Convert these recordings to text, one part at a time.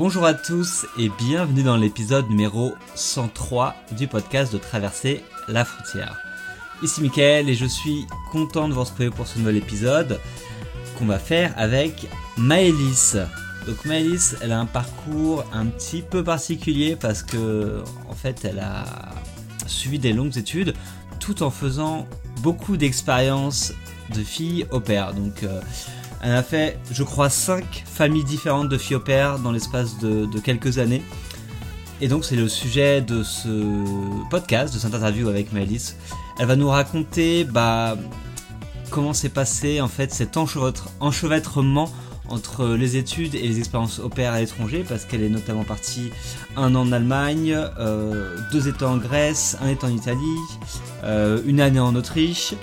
Bonjour à tous et bienvenue dans l'épisode numéro 103 du podcast de Traverser la frontière. Ici Mickaël et je suis content de vous retrouver pour ce nouvel épisode qu'on va faire avec Maëlys. Donc Maëlys, elle a un parcours un petit peu particulier parce que en fait, elle a suivi des longues études tout en faisant beaucoup d'expériences de filles au pair. Donc euh, elle a fait, je crois, 5 familles différentes de pair dans l'espace de, quelques années. Et donc c'est le sujet de ce podcast, de cette interview avec Maëlys. Elle va nous raconter bah, comment s'est passé en fait cet enchevêtrement entre les études et les expériences au pair à l'étranger, parce qu'elle est notamment partie un an en Allemagne, euh, deux états en Grèce, un état en Italie, euh, une année en Autriche,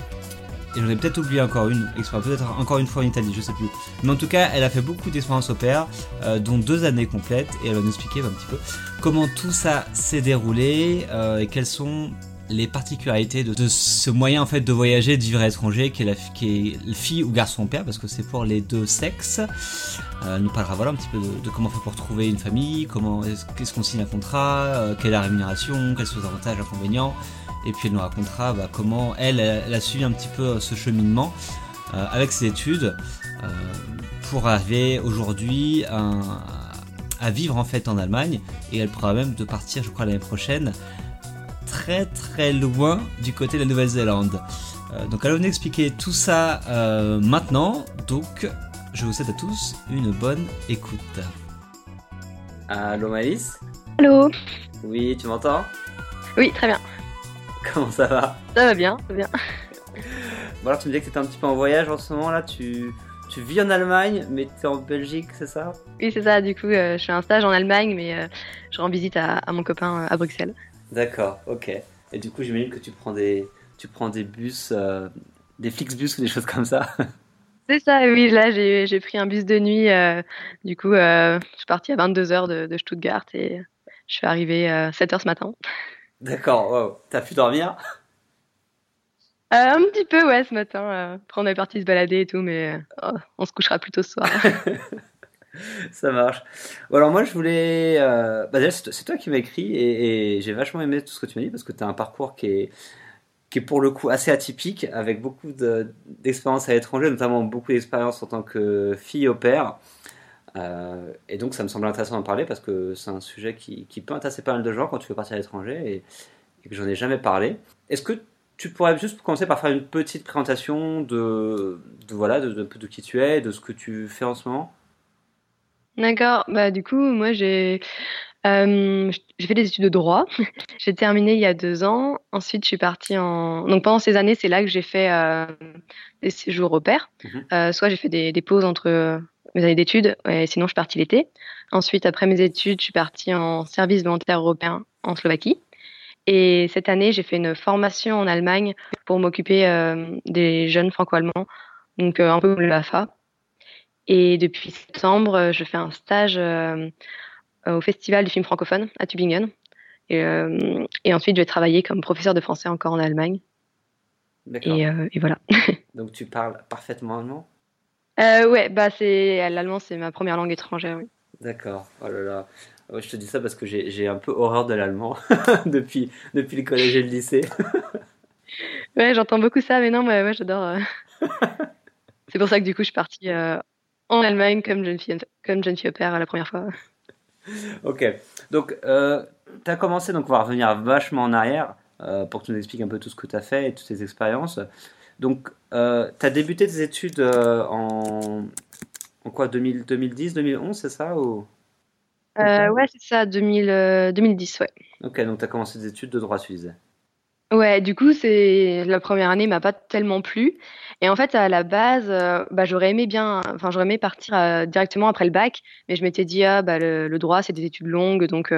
et j'en ai peut-être oublié encore une peut-être encore une fois en Italie, je sais plus. Mais en tout cas, elle a fait beaucoup d'expériences au pair, euh, dont deux années complètes, et elle va nous expliquer un petit peu comment tout ça s'est déroulé euh, et quelles sont les particularités de, ce moyen en fait de voyager, de vivre à l'étranger, qui est fille ou garçon père, parce que c'est pour les deux sexes. Euh, elle nous parlera voilà un petit peu de, comment on fait pour trouver une famille, comment qu'est-ce qu'on signe un contrat, quelle est la rémunération, quels sont les avantages, inconvénients. Et puis elle nous racontera bah, comment elle, elle, a suivi un petit peu euh, ce cheminement euh, avec ses études euh, pour arriver aujourd'hui à, vivre en fait en Allemagne. Et elle pourra même de partir, je crois, l'année prochaine très très loin du côté de la Nouvelle-Zélande. donc elle va nous expliquer tout ça maintenant. Donc je vous souhaite à tous une bonne écoute. Allô Maïs? Allô? Oui, tu m'entends? Oui, très bien. Comment ça va Ça va bien, ça va bien. Bon alors tu me disais que tu étais un petit peu en voyage en ce moment là, tu, tu vis en Allemagne mais tu es en Belgique, c'est ça? Oui c'est ça, du coup euh, je fais un stage en Allemagne mais euh, je rends visite à, mon copain euh, à Bruxelles. D'accord, ok. Et du coup j'imagine que tu prends des, tu prends des bus, des Flixbus ou des choses comme ça C'est ça, oui, là j'ai pris un bus de nuit, du coup je suis partie à 22h de, de Stuttgart et je suis arrivée à 7h ce matin. D'accord, wow. T'as pu dormir? Euh, Un petit peu, ouais, ce matin. Euh. Après, on est parti se balader et tout, mais oh, on se couchera plutôt ce soir. Ça marche. Bon, alors moi, je voulais... Euh... Bah, c'est toi qui m'as écrit et, j'ai vachement aimé tout ce que tu m'as dit parce que tu as un parcours qui est qui est pour le coup assez atypique, avec beaucoup d'expériences à l'étranger, notamment beaucoup d'expériences en tant que fille au père. Euh, et donc ça me semble intéressant d'en parler parce que c'est un sujet qui, peut intéresser pas mal de gens quand tu veux partir à l'étranger et, que j'en ai jamais parlé. Est-ce que tu pourrais juste commencer par faire une petite présentation de, voilà de, de, qui tu es, de ce que tu fais en ce moment? D'accord. Bah du coup moi j'ai euh, j'ai fait des études de droit. j'ai terminé il y a deux ans. Ensuite, je suis partie en. Donc pendant ces années, c'est là que j'ai fait euh, des séjours au pair. Mhm. soit j'ai fait des, des pauses entre mes années d'études, et sinon je suis partie l'été. Ensuite, après mes études, je suis partie en service volontaire européen en Slovaquie. Et cette année, j'ai fait une formation en Allemagne pour m'occuper euh, des jeunes franco-allemands, donc euh, un peu comme le AFA. Et depuis septembre, je fais un stage euh, au Festival du film francophone à Tübingen. Et, et, ensuite, je vais travailler comme professeur de français encore en Allemagne. Et, et, voilà. donc tu parles parfaitement allemand? Euh, ouais, bah c'est l'allemand, c'est ma première langue étrangère, oui. D'accord. Oh là là. je te dis ça parce que j'ai un peu horreur de l'allemand depuis, depuis le collège et le lycée. ouais, j'entends beaucoup ça, mais non, ouais, j'adore. Euh. c'est pour ça que du coup, je suis partie euh, en Allemagne comme jeune fille, comme jeune fille au père la première fois. ok. Donc, euh, tu as commencé, donc on va revenir vachement en arrière pour que tu nous expliques un peu tout ce que tu as fait et toutes tes expériences. Donc, euh, tu as débuté tes études euh, en, en quoi 2010, 2011, c'est ça ou... Euh, ouais, c'est ça, 2000, 2010, ouais. Ok, donc tu as commencé des études de droit, tu disais. Ouais, du coup, c'est la première année m'a pas tellement plu. Et en fait, à la base, bah, j'aurais aimé bien, enfin, j'aurais aimé partir directement après le bac, mais je m'étais dit, ah, bah, le, droit, c'est des études longues, donc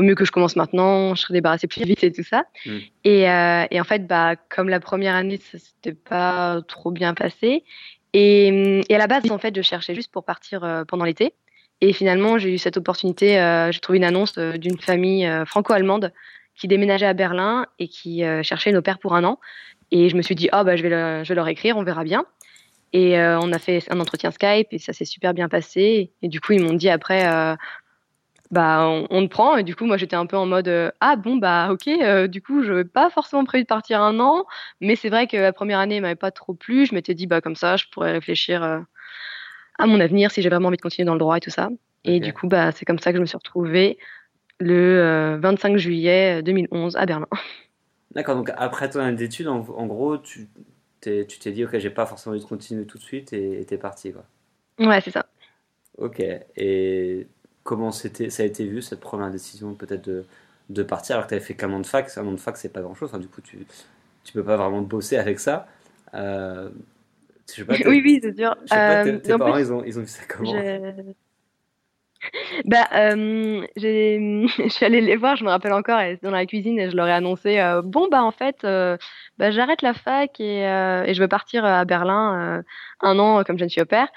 vaut mieux que je commence maintenant, je serai débarrassée plus vite et tout ça. Mm. Et, euh, et, en fait, bah, comme la première année, ça s'était pas trop bien passé. Et, et, à la base, en fait, je cherchais juste pour partir euh, pendant l'été. Et finalement, j'ai eu cette opportunité, euh, j'ai trouvé une annonce d'une famille franco-allemande qui déménageait à Berlin et qui cherchait une au pair pour un an. Et je me suis dit, oh, bah, je, vais je vais leur écrire, on verra bien. Et on a fait un entretien Skype et ça s'est super bien passé. Et du coup, ils m'ont dit après, bah on, te prend et du coup moi j'étais un peu en mode ah bon bah ok du coup je n'avais pas forcément prévu de partir un an mais c'est vrai que la première année m'avait pas trop plu je m'étais dit bah comme ça je pourrais réfléchir à mon avenir si j'ai vraiment envie de continuer dans le droit et tout ça et du coup bah c'est comme ça que je me suis retrouvée le 25 juillet 2011 à Berlin D'accord, donc après ton année d'études, en, gros, tu t'es, tu t'es dit, ok, j'ai pas forcément envie de continuer tout de suite et t'es parti, quoi. Ouais, c'est ça. Ok, et comment c'était, ça a été vu cette première décision peut-être de, de partir alors que tu avais fait qu'un an de fac Un an de fac, c'est pas grand-chose, du coup, tu, tu peux pas vraiment bosser avec ça. Euh, je sais pas, oui, oui, c'est dur. Je sais pas, tes, euh, parents, ils, ont, ils ont vu ça comment? Bah, euh, je suis allée les voir, je me rappelle encore, dans la cuisine et je leur ai annoncé euh, bon bah en fait, euh, bah, j'arrête la fac et, euh, et, je veux partir à Berlin un an comme je ne suis au père.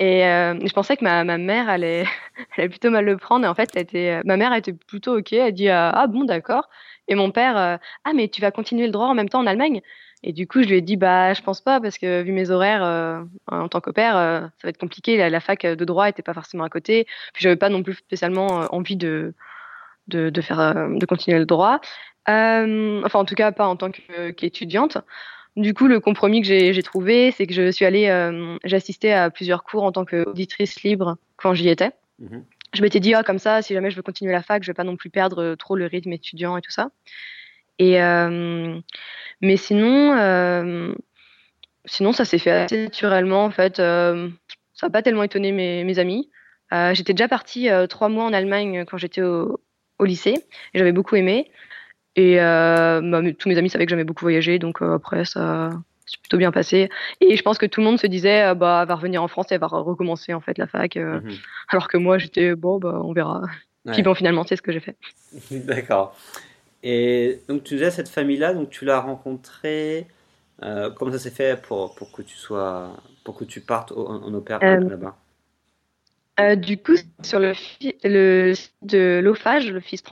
Et je pensais que ma, ma mère allait, allait plutôt mal le prendre. Et en fait, était, ma mère était plutôt ok. Elle dit ah bon d'accord. Et mon père ah mais tu vas continuer le droit en même temps en Allemagne? Et du coup, je lui ai dit, bah, je pense pas, parce que vu mes horaires euh, en tant qu'opère, euh, ça va être compliqué. La, fac de droit était pas forcément à côté. Puis j'avais pas non plus spécialement euh, envie de, de, de faire, de continuer le droit. enfin, en tout cas, pas en tant qu'étudiante. Du coup, le compromis que j'ai trouvé, c'est que je suis allée, j'ai assisté à plusieurs cours en tant qu'auditrice libre quand j'y étais. Mmh je m'étais dit, ah, comme ça, si jamais je veux continuer la fac, je vais pas non plus perdre trop le rythme étudiant et tout ça. Et euh, mais sinon, euh, sinon ça s'est fait assez naturellement en fait. Euh, ça n'a pas tellement étonné mes, mes amis. j'étais déjà partie trois mois en Allemagne quand j'étais au, au, lycée et j'avais beaucoup aimé. Et bah, tous mes amis savaient que j'aimais beaucoup voyager, donc après ça s'est plutôt bien passé. Et je pense que tout le monde se disait, bah, elle va revenir en France et elle va recommencer en fait la fac. Mhm. Alors que moi, j'étais, bon, bah, on verra. Puis bon, finalement, c'est ce que j'ai fait. D'accord. Et donc tu disais cette famille-là, donc tu l'as rencontrée. Euh, comment ça s'est fait pour, pour que tu sois pour que tu partes en, opéra euh, là-bas? euh, Du coup, sur le, le site de l'OFAGE, l'Office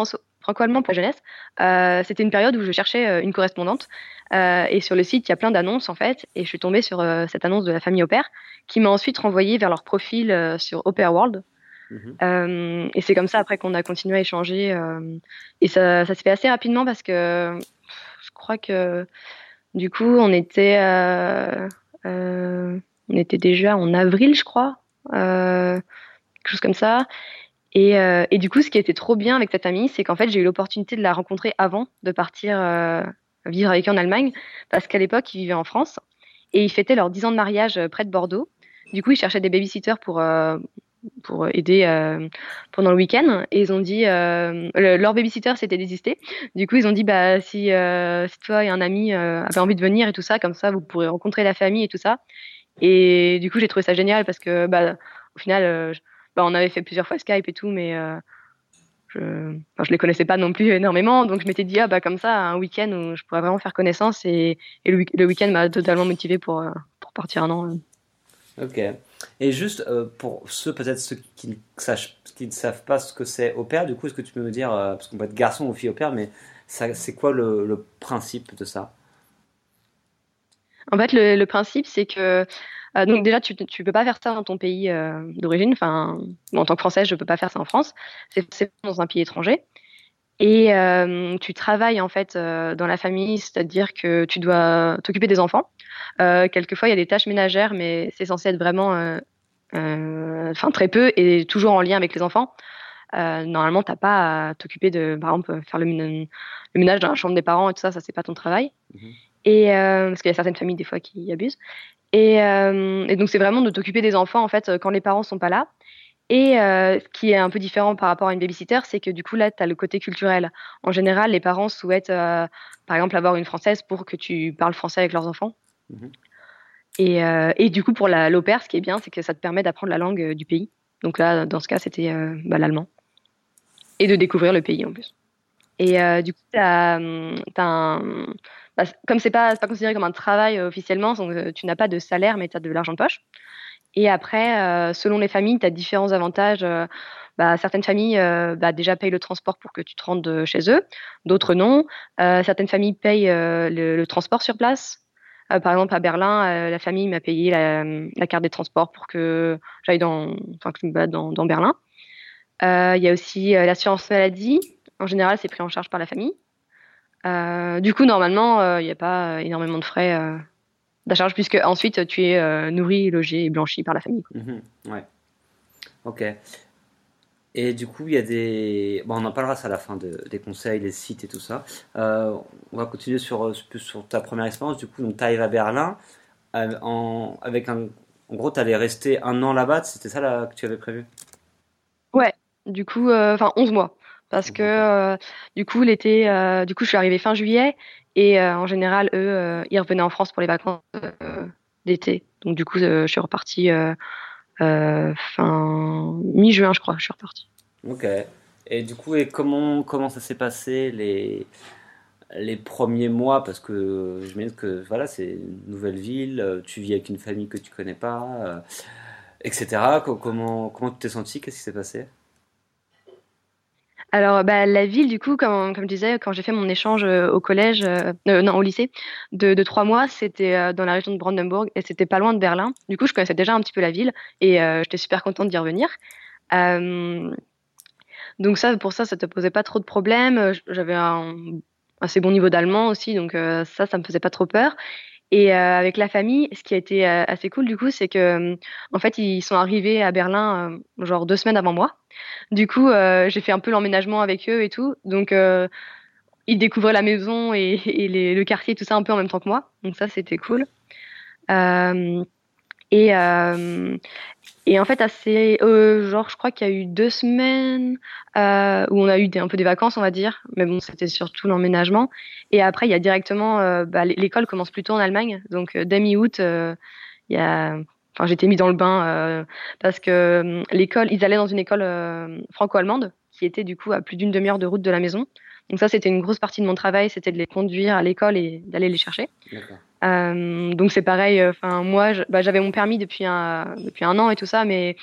franco-allemand pour la jeunesse, c'était une période où je cherchais une correspondante. et sur le site, il y a plein d'annonces en fait. Et je suis tombée sur cette annonce de la famille Opère qui m'a ensuite renvoyée vers leur profil sur Opera World. Mhm. Euh, et c'est comme ça après qu'on a continué à échanger. Euh, et ça, ça se fait assez rapidement parce que je crois que du coup on était, euh, on était déjà en avril, je crois, quelque chose comme ça. Et, et, du coup, ce qui était trop bien avec cette amie, c'est qu'en fait, j'ai eu l'opportunité de la rencontrer avant de partir vivre avec eux en Allemagne, parce qu'à l'époque, ils vivaient en France et ils fêtaient leurs 10 ans de mariage près de Bordeaux. Du coup, ils cherchaient des babysitters pour, pour aider euh, pendant le week-end. Et ils ont dit, euh, leur babysitter s'était désisté. Du coup, ils ont dit, bah, si, euh, si toi et un ami avaient envie de venir et tout ça, comme ça, vous pourrez rencontrer la famille et tout ça. Et du coup, j'ai trouvé ça génial parce que, bah, au final, bah, on avait fait plusieurs fois Skype et tout, mais je, enfin, je les connaissais pas non plus énormément. Donc, je m'étais dit, ah, bah, comme ça, un week-end où je pourrais vraiment faire connaissance. Et, et le, week-end m'a totalement motivé pour, pour partir un an. Ok. Et juste euh, pour ceux, peut-être ceux qui ne, qui ne savent pas ce que c'est au pair, du coup, est-ce que tu peux me dire, euh, parce qu'on peut être garçon ou fille au pair, mais c'est quoi le, le, principe de ça? En fait, le, le principe, c'est que. Euh, donc, déjà, tu ne peux pas faire ça dans ton pays d'origine. Enfin, en tant que Française, je ne peux pas faire ça en France. C'est dans un pays étranger. Et tu travailles en fait dans la famille, c'est-à-dire que tu dois t'occuper des enfants. Euh, quelquefois, il y a des tâches ménagères, mais c'est censé être vraiment, euh, euh, enfin très peu et toujours en lien avec les enfants. normalement, t'as pas à t'occuper de, par exemple, faire le, ménage dans la chambre des parents et tout ça, ça c'est pas ton travail. Mhm. Et parce qu'il y a certaines familles des fois qui abusent. Et, et donc c'est vraiment de t'occuper des enfants en fait quand les parents sont pas là. Et ce qui est un peu différent par rapport à une babysitter, c'est que du coup, là, tu as le côté culturel. En général, les parents souhaitent, par exemple, avoir une française pour que tu parles français avec leurs enfants. Mhm. Et, euh, et, du coup, pour l'opère, ce qui est bien, c'est que ça te permet d'apprendre la langue euh, du pays. Donc là, dans ce cas, c'était euh, bah, l'allemand. Et de découvrir le pays en plus. Et du coup, as, as un, bah, comme c'est pas, pas considéré comme un travail officiellement, donc, tu n'as pas de salaire, mais tu as de l'argent de poche. Et après, selon les familles, tu as différents avantages. Bah, certaines familles bah, déjà payent le transport pour que tu te rendes chez eux, d'autres non. certaines familles payent le, transport sur place, euh, par exemple, à Berlin, euh, la famille m'a payé la, carte des transports pour que j'aille dans, enfin, dans, dans, Berlin. Il y a aussi l'assurance maladie. En général, c'est pris en charge par la famille. du coup, normalement, il n'y a pas énormément de frais d'achat, puisque ensuite tu es nourri, logé et blanchi par la famille. Mhm, ouais. Ok. Et du coup, il y a des. Bon, on en parlera ça à la fin des conseils, les sites et tout ça. Euh, on va continuer sur, sur ta première expérience. Du coup, tu arrives à Berlin. Euh, en, avec un, en gros, tu allais rester un an là-bas. C'était ça là, que tu avais prévu? Ouais, du coup, euh, enfin 11 mois. Parce que du coup, l'été, du coup, je suis arrivée fin juillet. Et en général, eux, ils revenaient en France pour les vacances d'été. Donc, du coup, je suis repartie euh, fin mi-juin, je crois, je suis reparti. Ok. Et du coup, et comment, comment ça s'est passé les, les premiers mois? Parce que je me dis que voilà, c'est une nouvelle ville, euh, tu vis avec une famille que tu connais pas, euh, etc. Comment, comment tu t'es senti Qu'est-ce qui s'est passé? Alors, bah, la ville, du coup, comme, je disais, quand j'ai fait mon échange euh, au collège, euh, euh, non, au lycée, de, trois mois, c'était dans la région de Brandenburg et c'était pas loin de Berlin. Du coup, je connaissais déjà un petit peu la ville et j'étais super contente d'y revenir. donc ça, pour ça, ça te posait pas trop de problèmes. J'avais un assez bon niveau d'allemand aussi, donc ça, ça me faisait pas trop peur. Et avec la famille, ce qui a été assez cool du coup, c'est que en fait ils sont arrivés à Berlin genre deux semaines avant moi. Du coup, euh, j'ai fait un peu l'emménagement avec eux et tout. Donc, euh, ils découvraient la maison et, le quartier, tout ça un peu en même temps que moi. Donc ça, c'était cool. Euh, et, en fait, assez, genre, je crois qu'il y a eu deux semaines où on a eu un peu des vacances, on va dire. Mais bon, c'était surtout l'emménagement. Et après, il y a directement, bah, l'école commence plutôt en Allemagne. Donc, dès mi-août, il y a Enfin, j'étais mis dans le bain euh, parce que hum, l'école, ils allaient dans une école euh, franco-allemande qui était du coup à plus d'une demi-heure de route de la maison. Donc ça, c'était une grosse partie de mon travail, c'était de les conduire à l'école et d'aller les chercher. Euh, donc c'est pareil. Enfin moi, bah, j'avais mon permis depuis un depuis un an et tout ça, mais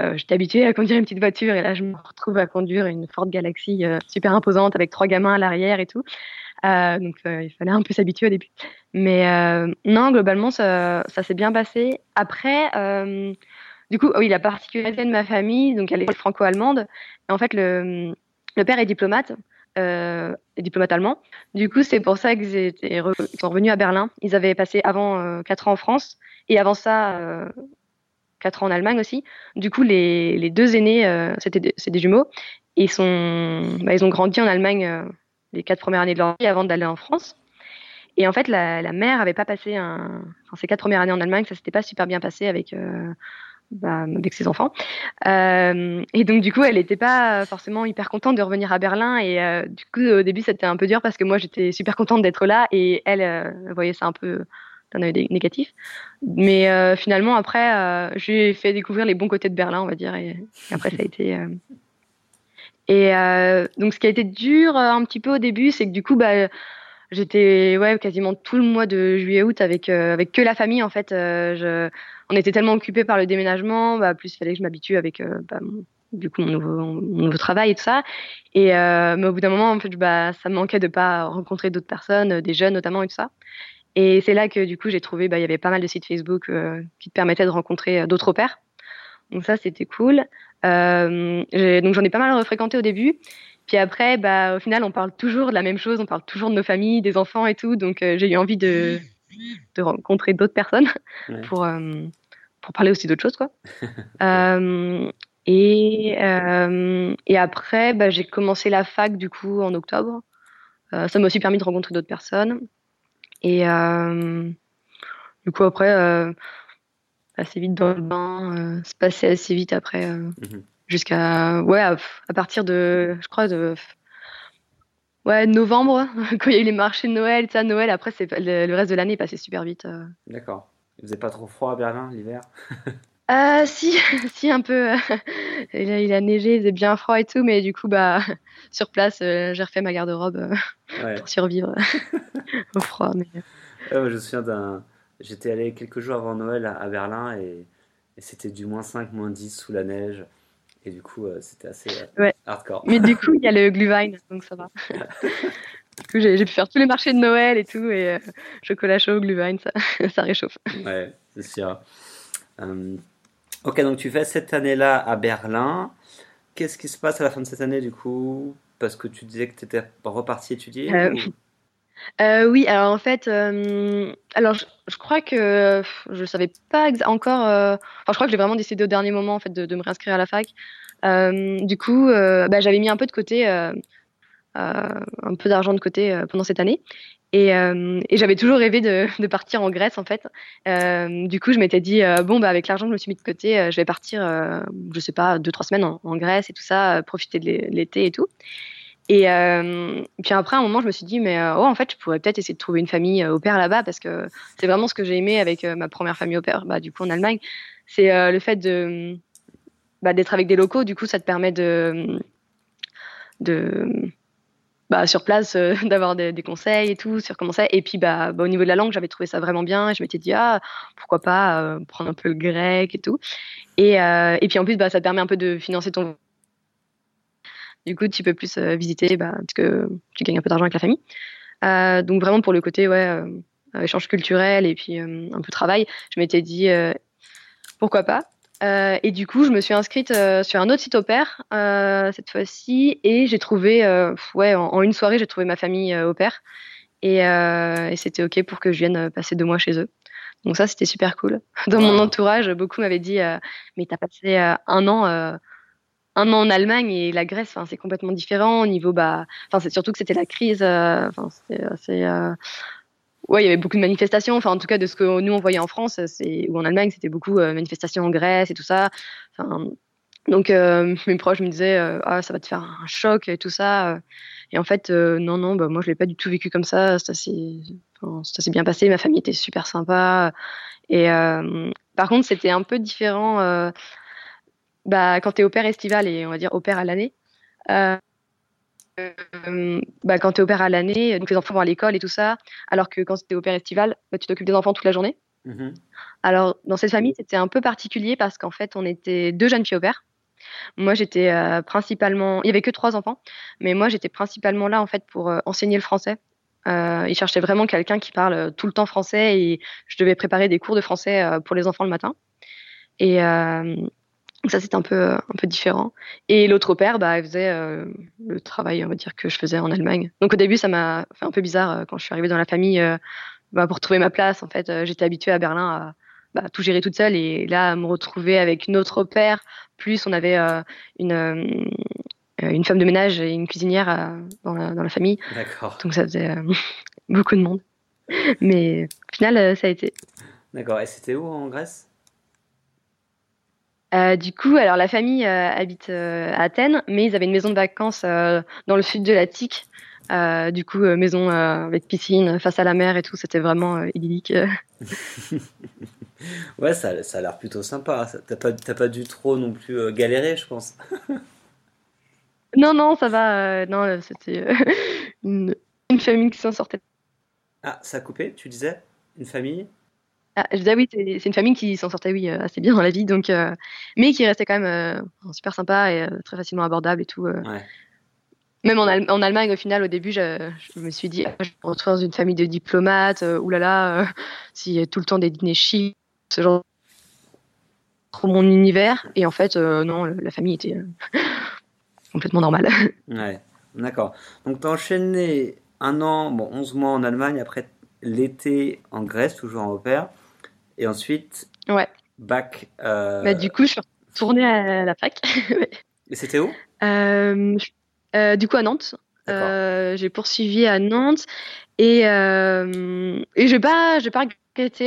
euh, j'étais habituée à conduire une petite voiture et là, je me retrouve à conduire une Ford Galaxy super imposante avec trois gamins à l'arrière et tout. Euh, donc euh, il fallait un peu s'habituer au début. Mais euh, non, globalement, ça, ça s'est bien passé. Après, du coup, oui, la particularité de ma famille, donc elle est franco-allemande. En fait, le, le père est diplomate. Euh, diplomate allemand. Du coup, c'est pour ça qu'ils sont revenus à Berlin. Ils avaient passé avant euh, 4 ans en France et avant ça euh, 4 ans en Allemagne aussi. Du coup, les, les deux aînés, c'était des, des jumeaux. Et ils, sont, bah, ils ont grandi en Allemagne les quatre premières années de leur vie avant d'aller en France. Et en fait, la, mère avait pas passé un, enfin, ses quatre premières années en Allemagne, ça s'était pas super bien passé avec, euh, bah, avec ses enfants. Euh, et donc, du coup, elle n'était pas forcément hyper contente de revenir à Berlin. Et euh, du coup, au début, c'était un peu dur parce que moi, j'étais super contente d'être là et elle voyait ça un peu d'un œil négatif. Mais finalement, après, j'ai fait découvrir les bons côtés de Berlin, on va dire. Et, et après, ça a été et euh, donc, ce qui a été dur euh, un petit peu au début, c'est que du coup, bah, j'étais ouais quasiment tout le mois de juillet-août avec euh, avec que la famille en fait. je, on était tellement occupés par le déménagement, bah, plus il fallait que je m'habitue avec bah, du coup mon nouveau, mon nouveau travail et tout ça. Et mais au bout d'un moment, en fait, bah, ça me manquait de pas rencontrer d'autres personnes, des jeunes notamment et tout ça. Et c'est là que du coup j'ai trouvé, bah, il y avait pas mal de sites Facebook qui te permettaient de rencontrer d'autres pères. Donc ça c'était cool. Euh, donc j'en ai pas mal fréquenté au début. Puis après, bah, au final, on parle toujours de la même chose, on parle toujours de nos familles, des enfants et tout. Donc euh, j'ai eu envie de, de rencontrer d'autres personnes pour, euh, pour parler aussi d'autres choses. Quoi. et, et après, bah, j'ai commencé la fac du coup en octobre. ça m'a aussi permis de rencontrer d'autres personnes. Et du coup, après, assez vite dans le bain, euh, se passer assez vite après, euh, mhm. Jusqu'à ouais à, partir de, je crois de ouais novembre quand il y a eu les marchés de Noël, ça Noël. Après c'est le, reste de l'année est passé super vite. Euh. D'accord. Il faisait pas trop froid à Berlin l'hiver? Euh, si, si, un peu. il, a, il a neigé, il faisait bien froid et tout, mais du coup, bah, sur place, j'ai refait ma garde-robe pour survivre au froid. Mais... je me souviens d'un, J'étais allé quelques jours avant Noël à, Berlin et, c'était du moins 5, moins 10 sous la neige. Et du coup, euh, c'était assez euh, hardcore. Mais du coup, il y a le Glühwein, donc ça va. du coup, j'ai pu faire tous les marchés de Noël et tout, et euh, chocolat chaud, Glühwein, ça, ça réchauffe. Ouais, c'est sûr. ok, donc tu fais cette année-là à Berlin. qu'est-ce qui se passe à la fin de cette année du coup? Parce que tu disais que tu étais reparti étudier euh, oui, alors en fait, alors je, crois que je ne savais pas encore. enfin, je crois que j'ai vraiment décidé au dernier moment en fait de, me réinscrire à la fac. du coup, bah, j'avais mis un peu de côté, un peu d'argent de côté pendant cette année. Euh, et, j'avais toujours rêvé de, partir en Grèce en fait. Euh, du coup, je m'étais dit euh, bon bah avec l'argent que je me suis mis de côté, je vais partir, je sais pas, deux trois semaines en, Grèce et tout ça, profiter de l'été et tout. Et puis après, à un moment, je me suis dit mais oh en fait, je pourrais peut-être essayer de trouver une famille au père là-bas parce que c'est vraiment ce que j'ai aimé avec ma première famille au père, bah du coup en Allemagne, c'est le fait de bah, d'être avec des locaux. Du coup, ça te permet de de bah, sur place euh, d'avoir des, conseils et tout sur comment c'est. Et puis bah, bah, au niveau de la langue, j'avais trouvé ça vraiment bien. Et je m'étais dit ah pourquoi pas euh, prendre un peu le grec et tout. Et, euh, et puis en plus bah, ça te permet un peu de financer ton du coup, tu peux plus visiter bah, parce que tu gagnes un peu d'argent avec la famille. donc vraiment pour le côté ouais échange culturel et puis un peu travail, je m'étais dit pourquoi pas. Euh, et du coup, je me suis inscrite euh, sur un autre site au pair euh, cette fois-ci et j'ai trouvé, ouais, en, une soirée, j'ai trouvé ma famille au pair et, et c'était ok pour que je vienne passer deux mois chez eux. Donc ça, c'était super cool. Dans mon entourage, beaucoup m'avaient dit, mais t'as passé un an un an en Allemagne et la Grèce, c'est complètement différent au niveau, bah, enfin, c'est surtout que c'était la crise, enfin, c'était assez, ouais, il y avait beaucoup de manifestations. Enfin, en tout cas, de ce que nous on voyait en France, c'est ou en Allemagne, c'était beaucoup euh, manifestations en Grèce et tout ça. Enfin, donc euh, mes proches me disaient euh, ah ça va te faire un choc et tout ça. Et en fait non non bah moi je l'ai pas du tout vécu comme ça. Ça s'est bien passé. Ma famille était super sympa. Et par contre c'était un peu différent. Bah quand t'es au père estival et on va dire au père à l'année. Euh, bah, quand tu es au père à l'année, donc les enfants vont à l'école et tout ça, alors que quand tu es au père estival, bah, tu t'occupes des enfants toute la journée. Mm-hmm. Alors, dans cette famille, c'était un peu particulier parce qu'en fait, on était deux jeunes filles au père. Moi, j'étais euh, principalement. Il y avait que trois enfants, mais moi, j'étais principalement là en fait pour euh, enseigner le français. ils cherchaient vraiment quelqu'un qui parle tout le temps français et je devais préparer des cours de français pour les enfants le matin. Et, donc ça, c'est un peu, euh, un peu différent. Et l'autre père, bah, elle faisait euh, le travail, on va dire, que je faisais en Allemagne. Donc au début, ça m'a fait un peu bizarre euh, quand je suis arrivée dans la famille bah, pour trouver ma place. En fait, j'étais habituée à Berlin à bah, tout gérer toute seule. Et là, à me retrouver avec notre père, plus on avait une, une femme de ménage et une cuisinière dans la, dans, la, famille. D'accord. Donc ça faisait beaucoup de monde. Mais au final, ça a été. D'accord. Et c'était où en Grèce? Euh, du coup, alors la famille euh, habite euh, à Athènes, mais ils avaient une maison de vacances dans le sud de l'Attique. du coup, maison avec piscine, face à la mer et tout, c'était vraiment idyllique. ouais, ça, ça a l'air plutôt sympa. T'as pas, pas dû trop non plus galérer, je pense. non, non, ça va. non, c'était une, une famille qui s'en sortait. Ah, ça a coupé, tu disais? Une famille? Ah, je disais oui, c'est une famille qui s'en sortait oui euh, assez bien dans la vie, donc euh, mais qui restait quand même euh, super sympa et très facilement abordable et tout. Même en, en, Allemagne, au final, au début, je, me suis dit, ah, je me retrouve dans une famille de diplomates, oulala, s'il y a tout le temps des dîners chics, ce genre trop mon univers. Et en fait, non, la famille était complètement normale. Ouais, d'accord. Donc, tu as enchaîné un an, bon, 11 mois en Allemagne, après l'été en Grèce, toujours en opère. Et ensuite, ouais. bac. Euh, bah, du coup, je suis retournée à la fac. Et c'était où? Euh, euh, Du coup, à Nantes. j'ai poursuivi à Nantes et, et je vais pas, je vais pas.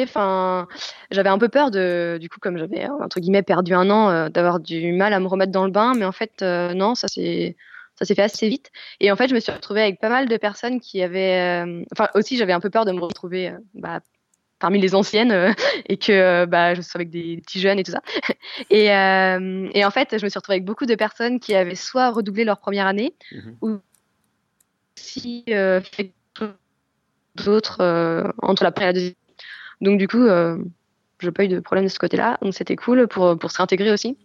Enfin, j'avais un peu peur de, du coup, comme j'avais entre guillemets perdu un an, d'avoir du mal à me remettre dans le bain. Mais en fait, non, ça c'est ça s'est fait assez vite. Et en fait, je me suis retrouvée avec pas mal de personnes qui avaient. Enfin, aussi, j'avais un peu peur de me retrouver bah, parmi les anciennes euh, et que euh, bah, je suis avec des petits jeunes et tout ça. Et, euh, et, en fait, je me suis retrouvée avec beaucoup de personnes qui avaient soit redoublé leur première année mhm. ou si fait d'autres entre la première et la deuxième. Donc du coup, je n'ai pas eu de problème de ce côté-là. Donc c'était cool pour, pour se réintégrer aussi.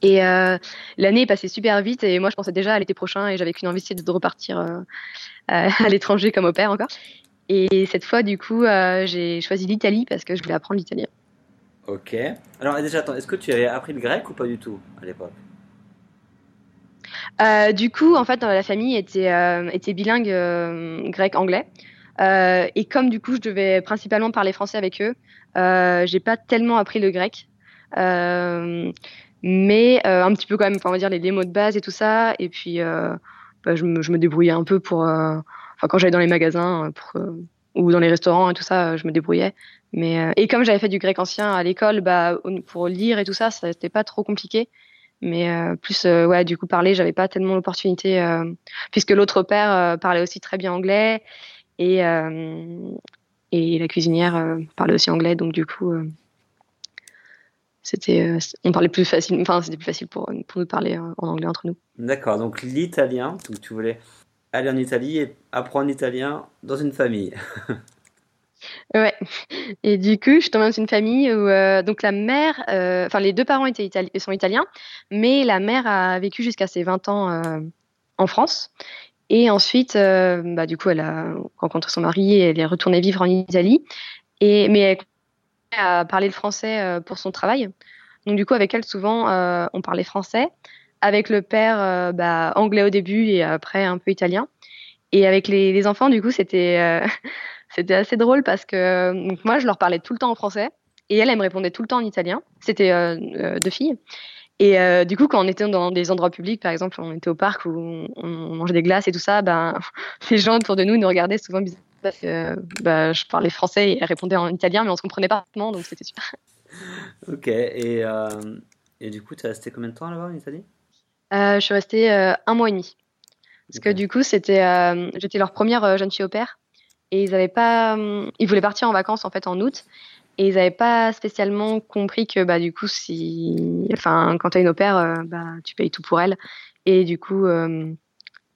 Et l'année est passée super vite et moi je pensais déjà à l'été prochain et j'avais qu'une envie de repartir à l'étranger comme au père encore. Et cette fois, du coup, euh, j'ai choisi l'Italie parce que je voulais apprendre l'italien. Ok. Alors déjà, attends, est-ce que tu avais appris le grec ou pas du tout à l'époque? Du coup, en fait, la famille était, était bilingue grec-anglais. et comme du coup, je devais principalement parler français avec eux, j'ai pas tellement appris le grec. mais un petit peu quand même, on va dire les, les, mots de base et tout ça. Et puis, bah, je, me, je, me, débrouillais un peu pour. Quand j'allais dans les magasins pour, ou dans les restaurants et tout ça, je me débrouillais. Mais euh, et comme j'avais fait du grec ancien à l'école, bah pour lire et tout ça, ça c'était pas trop compliqué. Mais euh, plus euh, du coup parler, j'avais pas tellement l'opportunité puisque l'autre père parlait aussi très bien anglais et et la cuisinière parlait aussi anglais, donc du coup c'était on parlait plus facile enfin c'était plus facile pour, pour nous parler en anglais entre nous d'accord donc l'italien tu voulais aller en Italie et apprendre l'italien dans une famille Ouais. Et du coup, je tombe dans une famille où euh, donc la mère, euh, enfin les deux parents étaient sont italiens, mais la mère a vécu jusqu'à ses 20 ans euh, en France. Et ensuite, bah, du coup, elle a rencontré son mari et elle est retournée vivre en Italie. Et mais elle a parlé le français pour son travail. Donc du coup, avec elle, souvent, on parlait français. Avec le père, bah, anglais au début et après un peu italien. Et avec les, enfants, du coup, c'était C'était assez drôle parce que donc moi, je leur parlais tout le temps en français et elle, elle me répondait tout le temps en italien. C'était euh, euh, deux filles. Et euh, du coup, quand on était dans des endroits publics, par exemple, on était au parc où on, mangeait des glaces et tout ça, ben, les gens autour de nous nous regardaient souvent bizarrement parce que bah, je parlais français et elle répondait en italien, mais on se comprenait pas donc c'était super. Ok, et, et du coup, tu as resté combien de temps là-bas en Italie? Je suis restée un mois et demi. Parce que du coup, c'était, j'étais leur première jeune fille au père et ils avaient pas, ils voulaient partir en vacances en fait en août et ils n'avaient pas spécialement compris que bah du coup si, enfin quand tu as une opère, euh, bah tu payes tout pour elle et du coup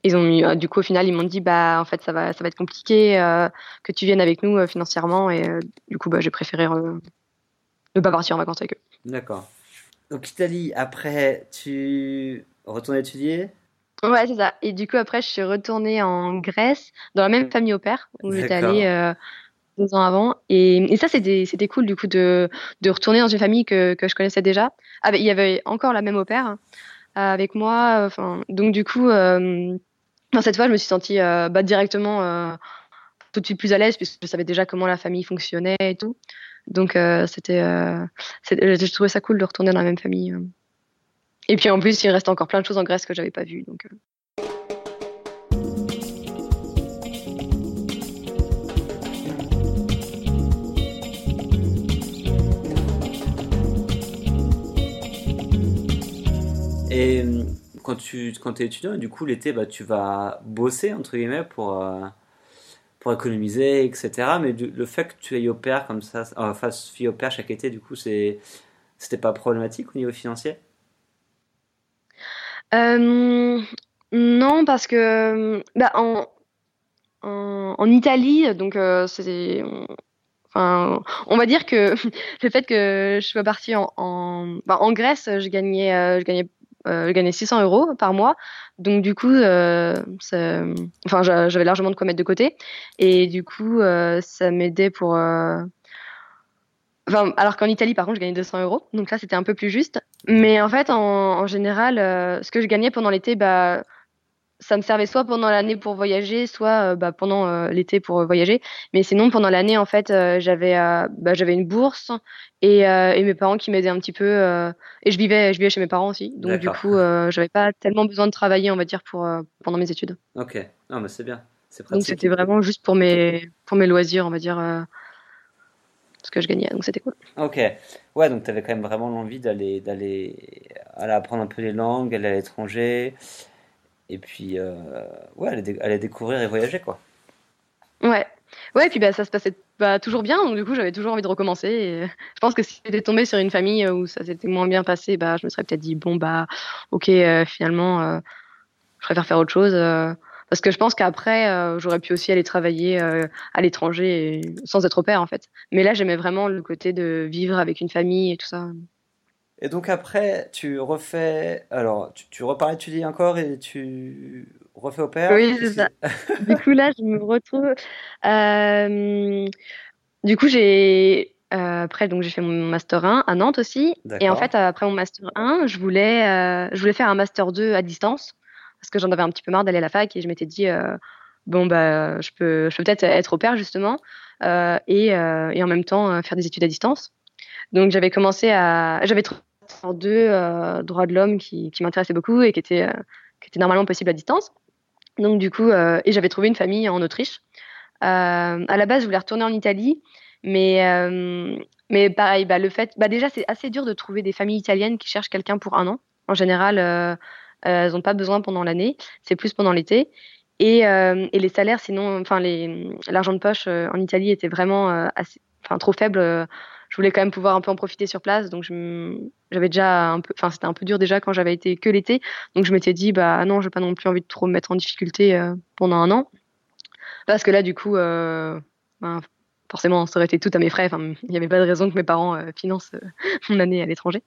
ils ont mis, du coup au final ils m'ont dit bah en fait ça va ça va être compliqué euh, que tu viennes avec nous euh, financièrement et du coup bah j'ai préféré ne pas partir en vacances avec eux. D'accord. Donc Italie après tu retournes étudier Ouais, c'est ça. Et du coup, après, je suis retournée en Grèce, dans la même famille au père, où j'étais allée euh, deux ans avant. Et, et ça, c'était, c'était cool, du coup, de, de retourner dans une famille que, que je connaissais déjà. Ah, il y avait encore la même au père euh, avec moi. Enfin, donc, du coup, euh, cette fois, je me suis sentie euh, bah, directement euh, tout de suite plus à l'aise, puisque je savais déjà comment la famille fonctionnait et tout. Donc, c'était, c'était, je trouvais ça cool de retourner dans la même famille. Et puis en plus, il reste encore plein de choses en Grèce que j'avais pas vues. Euh. Et quand tu quand es étudiant, du coup, l'été, bah, tu vas bosser, entre guillemets, pour, euh, pour économiser, etc. Mais le fait que tu ailles au père comme ça, enfin, fille au père chaque été, du coup, c'était pas problématique au niveau financier? Non, parce que bah, en, en, Italie, donc euh, c'est, enfin, on va dire que le fait que je sois partie en, en, bah, en Grèce, je gagnais, euh, je gagnais, euh, je gagnais 600 euros par mois, donc du coup, euh, enfin, j'avais largement de quoi mettre de côté, et du coup, ça m'aidait pour alors qu'en Italie, par contre, je gagnais 200 euros. Donc là, c'était un peu plus juste. Mais en fait, en, général, euh, ce que je gagnais pendant l'été, bah, ça me servait soit pendant l'année pour voyager, soit euh, bah, pendant euh, l'été pour voyager. Mais sinon, pendant l'année, en fait, j'avais bah, j'avais une bourse et, et mes parents qui m'aidaient un petit peu. et je vivais, je vivais chez mes parents aussi. Donc du coup, j'avais pas tellement besoin de travailler, on va dire, pour, pendant mes études. Ok, non, mais c'est bien. Donc c'était vraiment juste pour mes, pour mes loisirs, on va dire ce que je gagnais, donc c'était cool. Ok, ouais, donc tu avais quand même vraiment l'envie d'aller, d'aller, apprendre un peu les langues, aller à l'étranger, et puis, euh, ouais, aller, découvrir et voyager, quoi. Ouais, ouais, et puis bah, ça se passait bah, toujours bien, donc du coup j'avais toujours envie de recommencer. Et je pense que si j'étais tombée sur une famille où ça s'était moins bien passé, bah, je me serais peut-être dit, bon, bah, ok, euh, finalement, euh, je préfère faire autre chose. Parce que je pense qu'après, euh, j'aurais pu aussi aller travailler euh, à l'étranger sans être au père, en fait. Mais là, j'aimais vraiment le côté de vivre avec une famille et tout ça. Et donc après, tu refais... Alors, tu, tu repars étudier encore et tu refais au père Oui, c'est ça. du coup, là, je me retrouve... Euh, du coup, j'ai... après, donc j'ai fait mon master 1 à Nantes aussi. Et en fait, après mon master 1, je voulais, je voulais faire un master 2 à distance. Parce que j'en avais un petit peu marre d'aller à la fac et je m'étais dit bon bah je peux je peux peut-être être au père justement et, et en même temps faire des études à distance. Donc j'avais commencé à j'avais deux droits de l'homme qui, qui m'intéressaient beaucoup et qui étaient qui étaient normalement possibles à distance. Donc du coup et j'avais trouvé une famille en Autriche. à la base je voulais retourner en Italie mais mais pareil, bah, le fait, bah, déjà, c'est assez dur de trouver des familles italiennes qui cherchent quelqu'un pour un an. En général, euh, elles n'ont pas besoin pendant l'année, c'est plus pendant l'été. Et, euh, et, les salaires, sinon, enfin, l'argent de poche euh, en Italie était vraiment enfin, trop faible. Je voulais quand même pouvoir un peu en profiter sur place, donc j'avais déjà un peu, enfin, c'était un peu dur déjà quand j'avais été que l'été. Donc je m'étais dit, bah non, j'ai pas non plus envie de trop me mettre en difficulté pendant un an, parce que là, du coup, ben, forcément, ça aurait été tout à mes frais. Enfin, il n'y avait pas de raison que mes parents euh, financent euh, mon année à l'étranger.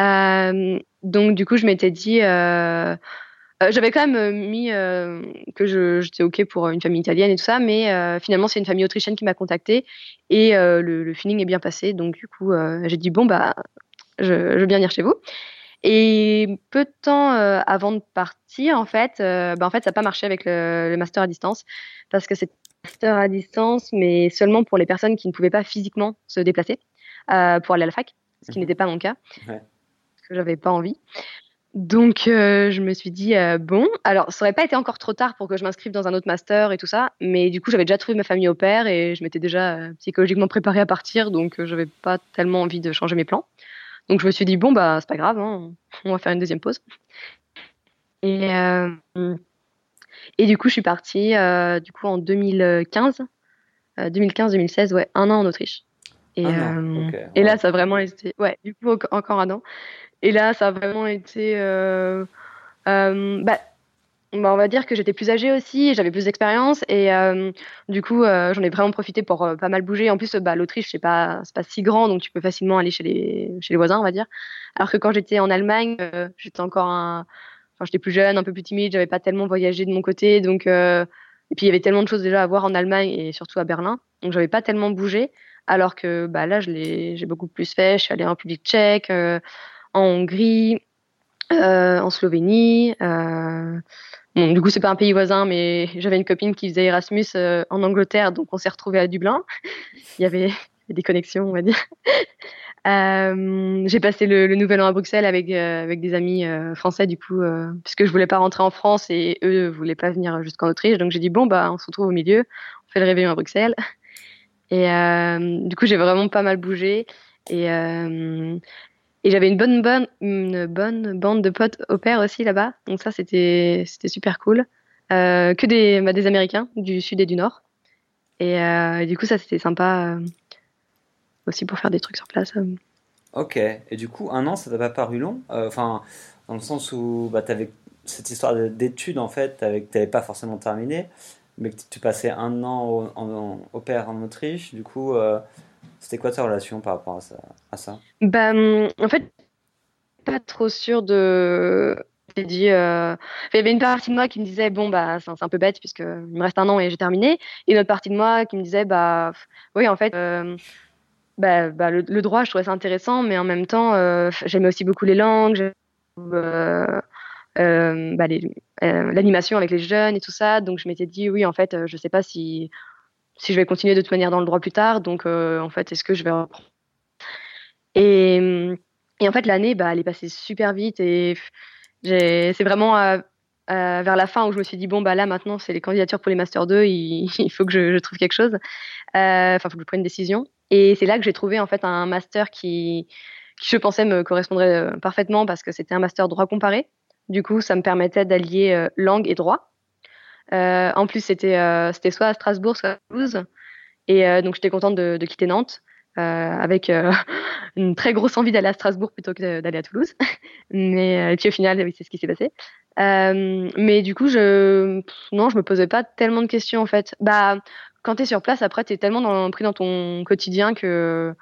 Euh, donc, du coup, je m'étais dit, j'avais quand même mis que j'étais OK pour une famille italienne et tout ça, mais finalement, c'est une famille autrichienne qui m'a contactée et le, feeling est bien passé. Donc, du coup, j'ai dit, bon, bah, je, veux bien venir chez vous. Et peu de temps avant de partir, en fait, bah, en fait, ça n'a pas marché avec le, le, master à distance parce que c'est master à distance, mais seulement pour les personnes qui ne pouvaient pas physiquement se déplacer euh, pour aller à la fac, ce qui mhm. n'était pas mon cas, parce que j'avais pas envie. Donc euh, je me suis dit euh, bon, alors ça aurait pas été encore trop tard pour que je m'inscrive dans un autre master et tout ça, mais du coup j'avais déjà trouvé ma famille au père et je m'étais déjà psychologiquement préparée à partir, donc j'avais pas tellement envie de changer mes plans. Donc je me suis dit bon bah c'est pas grave, hein, on va faire une deuxième pause. Et et du coup, je suis partie euh, du coup en 2015, 2015-2016, euh, ouais, un an en Autriche. Et, euh, et là, ça a vraiment été, ouais, du coup encore un an. Et là, ça a vraiment été, bah, bah, on va dire que j'étais plus âgée aussi, j'avais plus d'expérience et du coup j'en ai vraiment profité pour pas mal bouger. En plus, bah, l'Autriche c'est pas c'est pas si grand, donc tu peux facilement aller chez les chez les voisins, on va dire. Alors que quand j'étais en Allemagne, j'étais encore un j'étais plus jeune, un peu plus timide, j'avais pas tellement voyagé de mon côté, donc euh, et puis il y avait tellement de choses déjà à voir en Allemagne et surtout à Berlin, donc j'avais pas tellement bougé. Alors que bah là, j'ai beaucoup plus fait. Je suis allée en République Tchèque, euh, en Hongrie, euh, en Slovénie. Du coup, c'est pas un pays voisin, mais j'avais une copine qui faisait Erasmus en Angleterre, donc on s'est retrouvés à Dublin. Il y avait des connexions, on va dire. Euh, j'ai passé le, le, nouvel an à Bruxelles avec euh, avec des amis euh, français du coup euh, puisque je voulais pas rentrer en France et eux voulaient pas venir jusqu'en Autriche. Donc j'ai dit bon bah on se retrouve au milieu. On fait le réveillon à Bruxelles. Et du coup j'ai vraiment pas mal bougé. Et et j'avais une bonne bonne une bonne bande de potes au pair aussi là-bas. Donc ça c'était c'était super cool. Que des bah, des Américains du sud et du nord. Et du coup ça c'était sympa aussi pour faire des trucs sur place. Euh. Ok, et du coup, un an, ça t'a pas paru long euh, Enfin, dans le sens où bah, tu avais cette histoire d'études, en fait, que tu n'avais pas forcément terminé, mais que tu passais un an au, en, au père en Autriche. Du coup, euh, c'était quoi ta relation par rapport à ça, à ça? Bah, En fait, pas trop sûr de. J'ai dit, il y avait une partie de moi qui me disait bon bah c'est un peu bête puisque il me reste un an et j'ai terminé, et une autre partie de moi qui me disait bah oui en fait bah, bah, le, droit, je trouvais ça intéressant, mais en même temps, euh, j'aimais aussi beaucoup les langues, euh, euh, bah, l'animation avec les jeunes et tout ça. Donc je m'étais dit, oui, en fait, je sais pas si, si je vais continuer de toute manière dans le droit plus tard. Donc en fait, est-ce que je vais reprendre? Et, et, en fait, l'année, bah, elle est passée super vite et c'est vraiment vers la fin où je me suis dit bon bah là maintenant c'est les candidatures pour les master 2 il, il faut que je, trouve quelque chose enfin il faut que je prenne une décision et c'est là que j'ai trouvé en fait un master qui, qui je pensais me correspondrait euh, parfaitement parce que c'était un master droit comparé. Du coup, ça me permettait d'allier euh, langue et droit. Euh, en plus, c'était euh, c'était soit à Strasbourg, soit à Toulouse. Et euh, donc, j'étais contente de, quitter Nantes avec une très grosse envie d'aller à Strasbourg plutôt que d'aller à Toulouse. mais et puis au final, oui, c'est ce qui s'est passé. mais du coup, je non, je me posais pas tellement de questions en fait. Bah quand tu es sur place, après, tu es tellement dans, pris dans ton quotidien que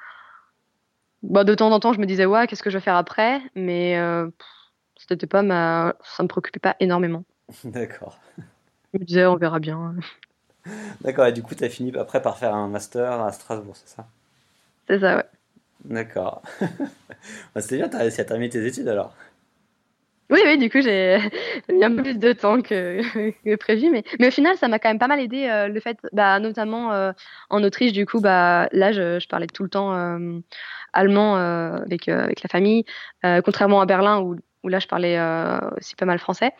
bah, de temps en temps, je me disais, ouais, qu'est-ce que je vais faire après? Mais euh, c'était pas ma... ça me préoccupait pas énormément. D'accord. Je me disais, on verra bien. D'accord, et du coup, tu as fini après par faire un master à Strasbourg, c'est ça? C'est ça, ouais. D'accord. bah, C'était bien, tu as réussi à terminer tes études alors Oui, oui, du coup, j'ai mis un peu plus de temps que, que prévu, mais, mais au final, ça m'a quand même pas mal aidé euh, le fait, bah, notamment euh, en Autriche, du coup, bah, là, je, je parlais tout le temps euh, allemand avec, avec la famille, contrairement à Berlin où, où là, je parlais aussi pas mal français.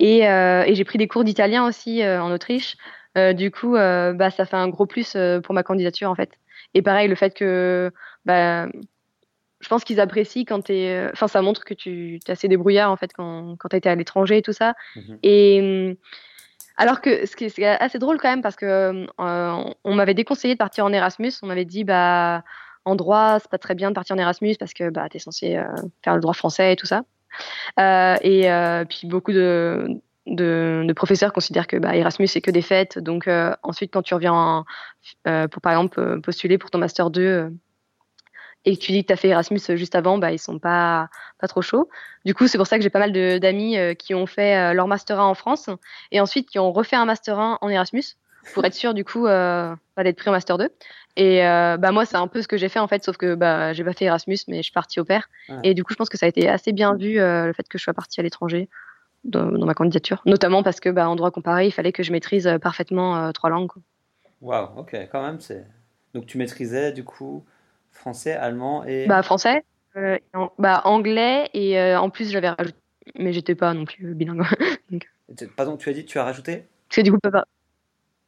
Et, et j'ai pris des cours d'italien aussi en Autriche. du coup, bah, ça fait un gros plus pour ma candidature, en fait. Et pareil, le fait que bah, je pense qu'ils apprécient quand tu es. Euh, enfin, ça montre que tu es assez débrouillard en fait quand, quand tu été à l'étranger et tout ça. Mhm. Et. Alors que ce qui est assez drôle quand même parce que euh, on m'avait déconseillé de partir en Erasmus. On m'avait dit bah en droit c'est pas très bien de partir en Erasmus parce que bah t'es censé euh, faire le droit français et tout ça. et puis beaucoup de, de, professeurs considèrent que bah, Erasmus c'est que des fêtes. Donc ensuite quand tu reviens pour par exemple postuler pour ton master 2 et que tu dis que tu as fait Erasmus juste avant, bah, ils sont pas, pas trop chauds. Du coup, c'est pour ça que j'ai pas mal d'amis euh, qui ont fait euh, leur Master 1 en France et ensuite qui ont refait un Master 1 en Erasmus pour être sûr du coup euh, bah, d'être pris en Master 2. Et bah, moi, c'est un peu ce que j'ai fait en fait, sauf que bah, j'ai pas fait Erasmus, mais je suis partie au pair. Et du coup, je pense que ça a été assez bien vu le fait que je sois partie à l'étranger dans, ma candidature, notamment parce que bah, en droit comparé, il fallait que je maîtrise parfaitement trois langues. Waouh, ok, quand même, c'est. Donc tu maîtrisais du coup Français, allemand et. Bah, français, euh, bah, anglais et euh, en plus j'avais rajouté. Mais j'étais pas non plus bilingue. Pardon, tu as dit tu as rajouté? Parce que du coup, pas.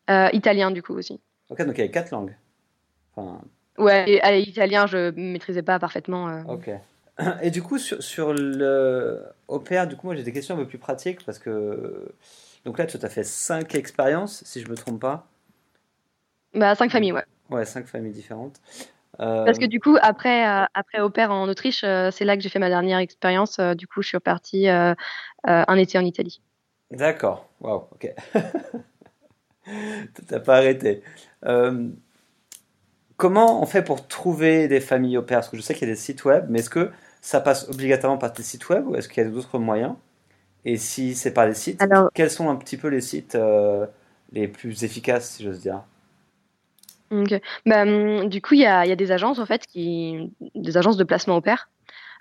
Euh, italien du coup aussi. Ok, donc il y avait quatre langues. Enfin... Ouais, et, italien je maîtrisais pas parfaitement. Ok. Et du coup, sur, sur le pair, du coup, moi j'ai des questions un peu plus pratiques parce que. Donc là, tu as fait cinq expériences, si je me trompe pas. Bah, cinq familles, ouais. Ouais, cinq familles différentes. Parce que du coup, après, euh, après au pair en Autriche, euh, c'est là que j'ai fait ma dernière expérience. Euh, du coup, je suis repartie un été en Italie. D'accord. Waouh. Ok. T'as pas arrêté. comment on fait pour trouver des familles au pair? Parce que je sais qu'il y a des sites web, mais est-ce que ça passe obligatoirement par des sites web ou est-ce qu'il y a d'autres moyens? Et si c'est par les sites, quels sont un petit peu les sites les plus efficaces, si j'ose dire? Bah, hum, du coup, il y a, y a, des agences en fait qui, des agences de placement au pair.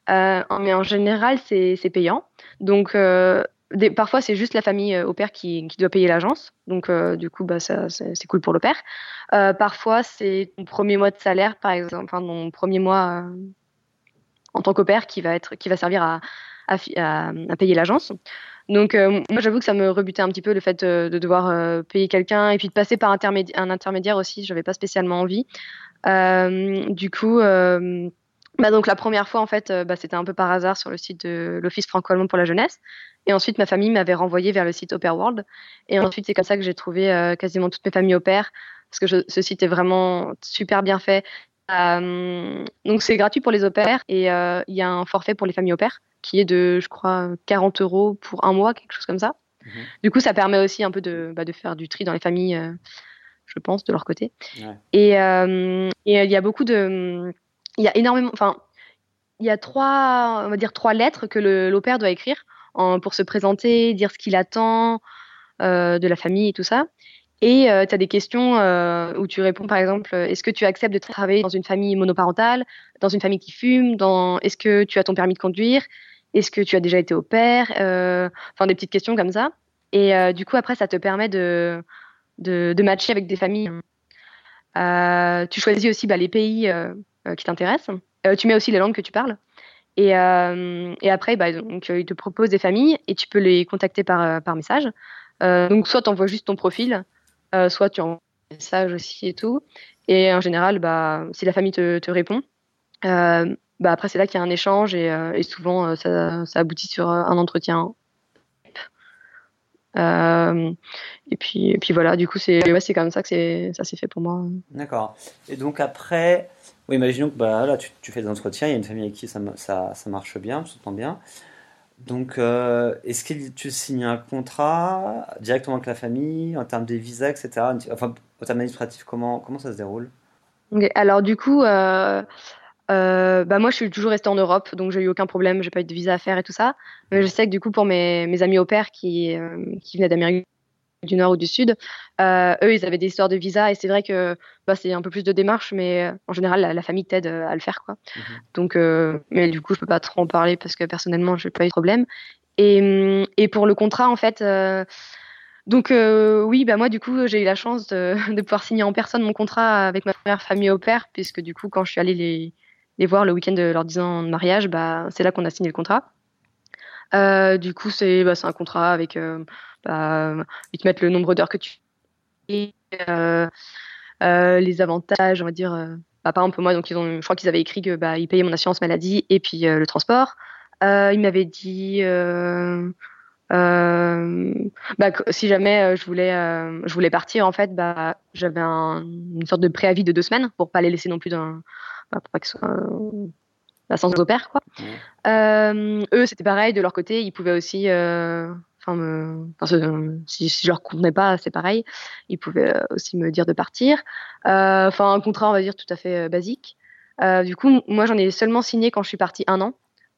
Euh, mais en général, c'est payant. Donc, euh, des, parfois, c'est juste la famille euh, au pair qui, qui doit payer l'agence. Donc, euh, du coup, bah, c'est cool pour le père. Euh, parfois, c'est ton premier mois de salaire, par exemple, enfin, ton premier mois en tant qu'au-pair qui va être, qui va servir à, à, payer l'agence. Donc euh, moi j'avoue que ça me rebutait un petit peu le fait euh, de devoir euh, payer quelqu'un et puis de passer par un intermédiaire aussi, j'avais pas spécialement envie. du coup, bah donc la première fois en fait, bah, c'était un peu par hasard sur le site de l'Office franco-allemand pour la jeunesse. Et ensuite ma famille m'avait renvoyé vers le site Au World. Et ensuite c'est comme ça que j'ai trouvé quasiment toutes mes familles au pair parce que ce site est vraiment super bien fait. Donc c'est gratuit pour les au pairs et il y a un forfait pour les familles au pair qui est de, je crois, 40 euros pour un mois, quelque chose comme ça. Mhm. Du coup, ça permet aussi un peu de, bah, de faire du tri dans les familles, euh, je pense, de leur côté. Et euh, et il y a beaucoup de, il y a énormément, enfin, il y a trois, on va dire trois lettres que l'opère doit écrire en, pour se présenter, dire ce qu'il attend euh, de la famille et tout ça. Et euh, tu as des questions euh, où tu réponds par exemple, est-ce que tu acceptes de travailler dans une famille monoparentale, dans une famille qui fume, dans est-ce que tu as ton permis de conduire, est-ce que tu as déjà été au père euh, Enfin, des petites questions comme ça. Et euh, du coup, après, ça te permet de, de, de matcher avec des familles. Euh, tu choisis aussi bah, les pays qui t'intéressent. tu mets aussi les langues que tu parles. Et, et après, bah, donc, ils te proposent des familles et tu peux les contacter par, par message. donc, soit tu envoies juste ton profil, soit tu envoies un message aussi et tout. Et en général, bah, si la famille te, répond, euh, bah après c'est là qu'il y a un échange et, euh, souvent euh, ça, ça, aboutit sur un entretien. Euh, et puis et puis voilà, du coup c'est ouais, comme ça que ça s'est fait pour moi. D'accord. Et donc après, oui, imaginons que bah là tu, tu, fais des entretiens, il y a une famille avec qui ça ça, ça marche bien, ça s'entend bien. Donc, euh, est-ce que tu signes un contrat directement avec la famille en termes des visas, etc. Enfin, au terme administratif, comment, comment ça se déroule? Alors, du coup, euh, euh, bah moi, je suis toujours restée en Europe, donc j'ai eu aucun problème, j'ai pas eu de visa à faire et tout ça. Mais je sais que du coup, pour mes, mes amis au pair qui, qui venaient d'Amérique du Nord ou du Sud, euh, eux, ils avaient des histoires de visa et c'est vrai que bah, c'est un peu plus de démarches, mais en général, la, famille t'aide à le faire, quoi. Mhm. Donc, mais du coup, je peux pas trop en parler parce que personnellement, j'ai pas eu de problème. Et, et pour le contrat, en fait, donc oui, bah moi du coup j'ai eu la chance de, de, pouvoir signer en personne mon contrat avec ma première famille au père, puisque du coup quand je suis allée les, les voir le week-end de leur 10 ans de mariage, bah c'est là qu'on a signé le contrat. Du coup c'est bah, un contrat avec bah, ils te mettent le nombre d'heures que tu et les avantages, on va dire bah, par exemple moi donc ils ont je crois qu'ils avaient écrit que bah ils payaient mon assurance maladie et puis le transport. Euh, ils m'avaient dit euh, euh, bah, si jamais je voulais je voulais partir en fait bah j'avais un, une sorte de préavis de deux semaines pour pas les laisser non plus dans bah, pour pas que soit bah, sans opère quoi eux c'était pareil de leur côté ils pouvaient aussi Enfin, me... enfin, si, si, je leur convenais pas, c'est pareil. Ils pouvaient aussi me dire de partir. Enfin, un contrat, on va dire, tout à fait basique. du coup, moi, j'en ai seulement signé quand je suis partie un an.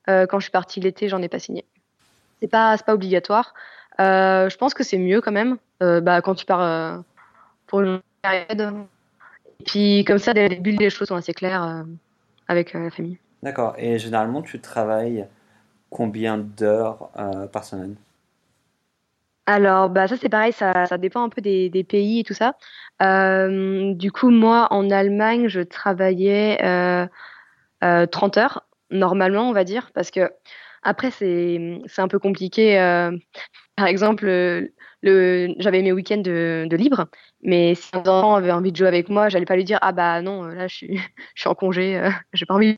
Euh, quand je suis partie l'été, j'en ai pas signé. C'est pas, pas obligatoire. Euh, je pense que c'est mieux quand même. Euh, bah, quand tu pars pour une période. Et puis comme ça, dès le début, les choses sont assez claires avec la famille. D'accord. Et généralement, tu travailles combien d'heures par semaine? Alors, bah, ça c'est pareil, ça, ça, dépend un peu des, pays et tout ça. du coup, moi, en Allemagne, je travaillais euh, 30 heures normalement, on va dire, parce que après, c'est un peu compliqué. Euh, par exemple, le, j'avais mes week-ends de, de, libre, mais si un enfant avait envie de jouer avec moi, j'allais pas lui dire Ah bah non, là je suis, je suis en congé, euh, j'ai pas envie.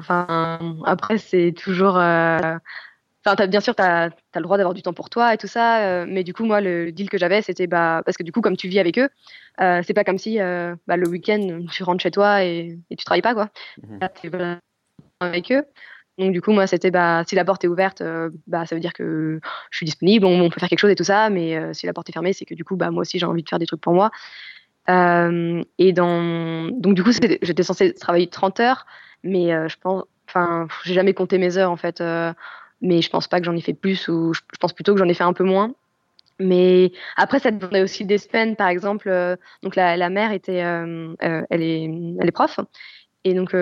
Enfin, après, c'est toujours. Euh, enfin, as, bien sûr, tu as, le droit d'avoir du temps pour toi et tout ça, mais du coup, moi, le, deal que j'avais, c'était bah, parce que du coup, comme tu vis avec eux, c'est pas comme si bah, le week-end, tu rentres chez toi et, et tu travailles pas, quoi. Mmh avec eux. Donc du coup, moi, c'était bah, si la porte est ouverte, euh, bah, ça veut dire que je suis disponible, on, peut faire quelque chose et tout ça. Mais euh, si la porte est fermée, c'est que du coup, bah, moi aussi, j'ai envie de faire des trucs pour moi. Euh, et dans... donc du coup, j'étais censée travailler 30 heures, mais je pense, enfin, j'ai jamais compté mes heures en fait. mais je pense pas que j'en ai fait plus ou je, pense plutôt que j'en ai fait un peu moins. Mais après, ça dépendait aussi des semaines. Par exemple, donc la, la mère était, elle est, elle est prof, et donc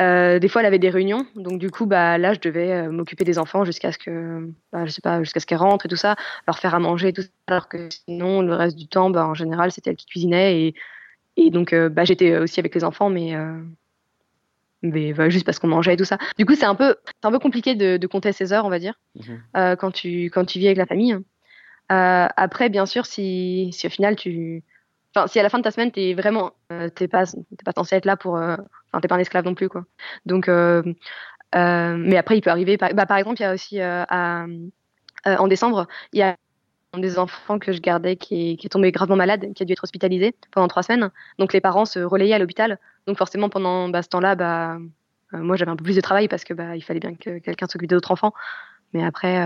euh, des fois, elle avait des réunions, donc du coup, bah là, je devais euh, m'occuper des enfants jusqu'à ce que, bah, je sais pas, jusqu'à ce qu'elles rentrent et tout ça, leur faire à manger et tout ça. Alors que sinon, le reste du temps, bah, en général, c'était elle qui cuisinait et, et donc, euh, bah, j'étais aussi avec les enfants, mais mais bah, juste parce qu'on mangeait et tout ça. Du coup, c'est un peu, un peu compliqué de, de, compter ses heures, on va dire, mmh quand tu quand tu vis avec la famille. après, bien sûr, si si au final tu Enfin, si à la fin de ta semaine, t'es vraiment, euh, t'es pas, pas censé être là pour, euh, enfin, t'es pas un esclave non plus, quoi. Donc, euh, mais après, il peut arriver. Par, bah, par exemple, il y a aussi en décembre, il y a des enfants que je gardais qui est, tombé gravement malade, qui a dû être hospitalisé pendant trois semaines. Donc, les parents se relayaient à l'hôpital. Donc, forcément, pendant bah, ce temps-là, bah, moi, j'avais un peu plus de travail parce que bah, fallait bien que quelqu'un s'occupe d'autres enfants. Mais après,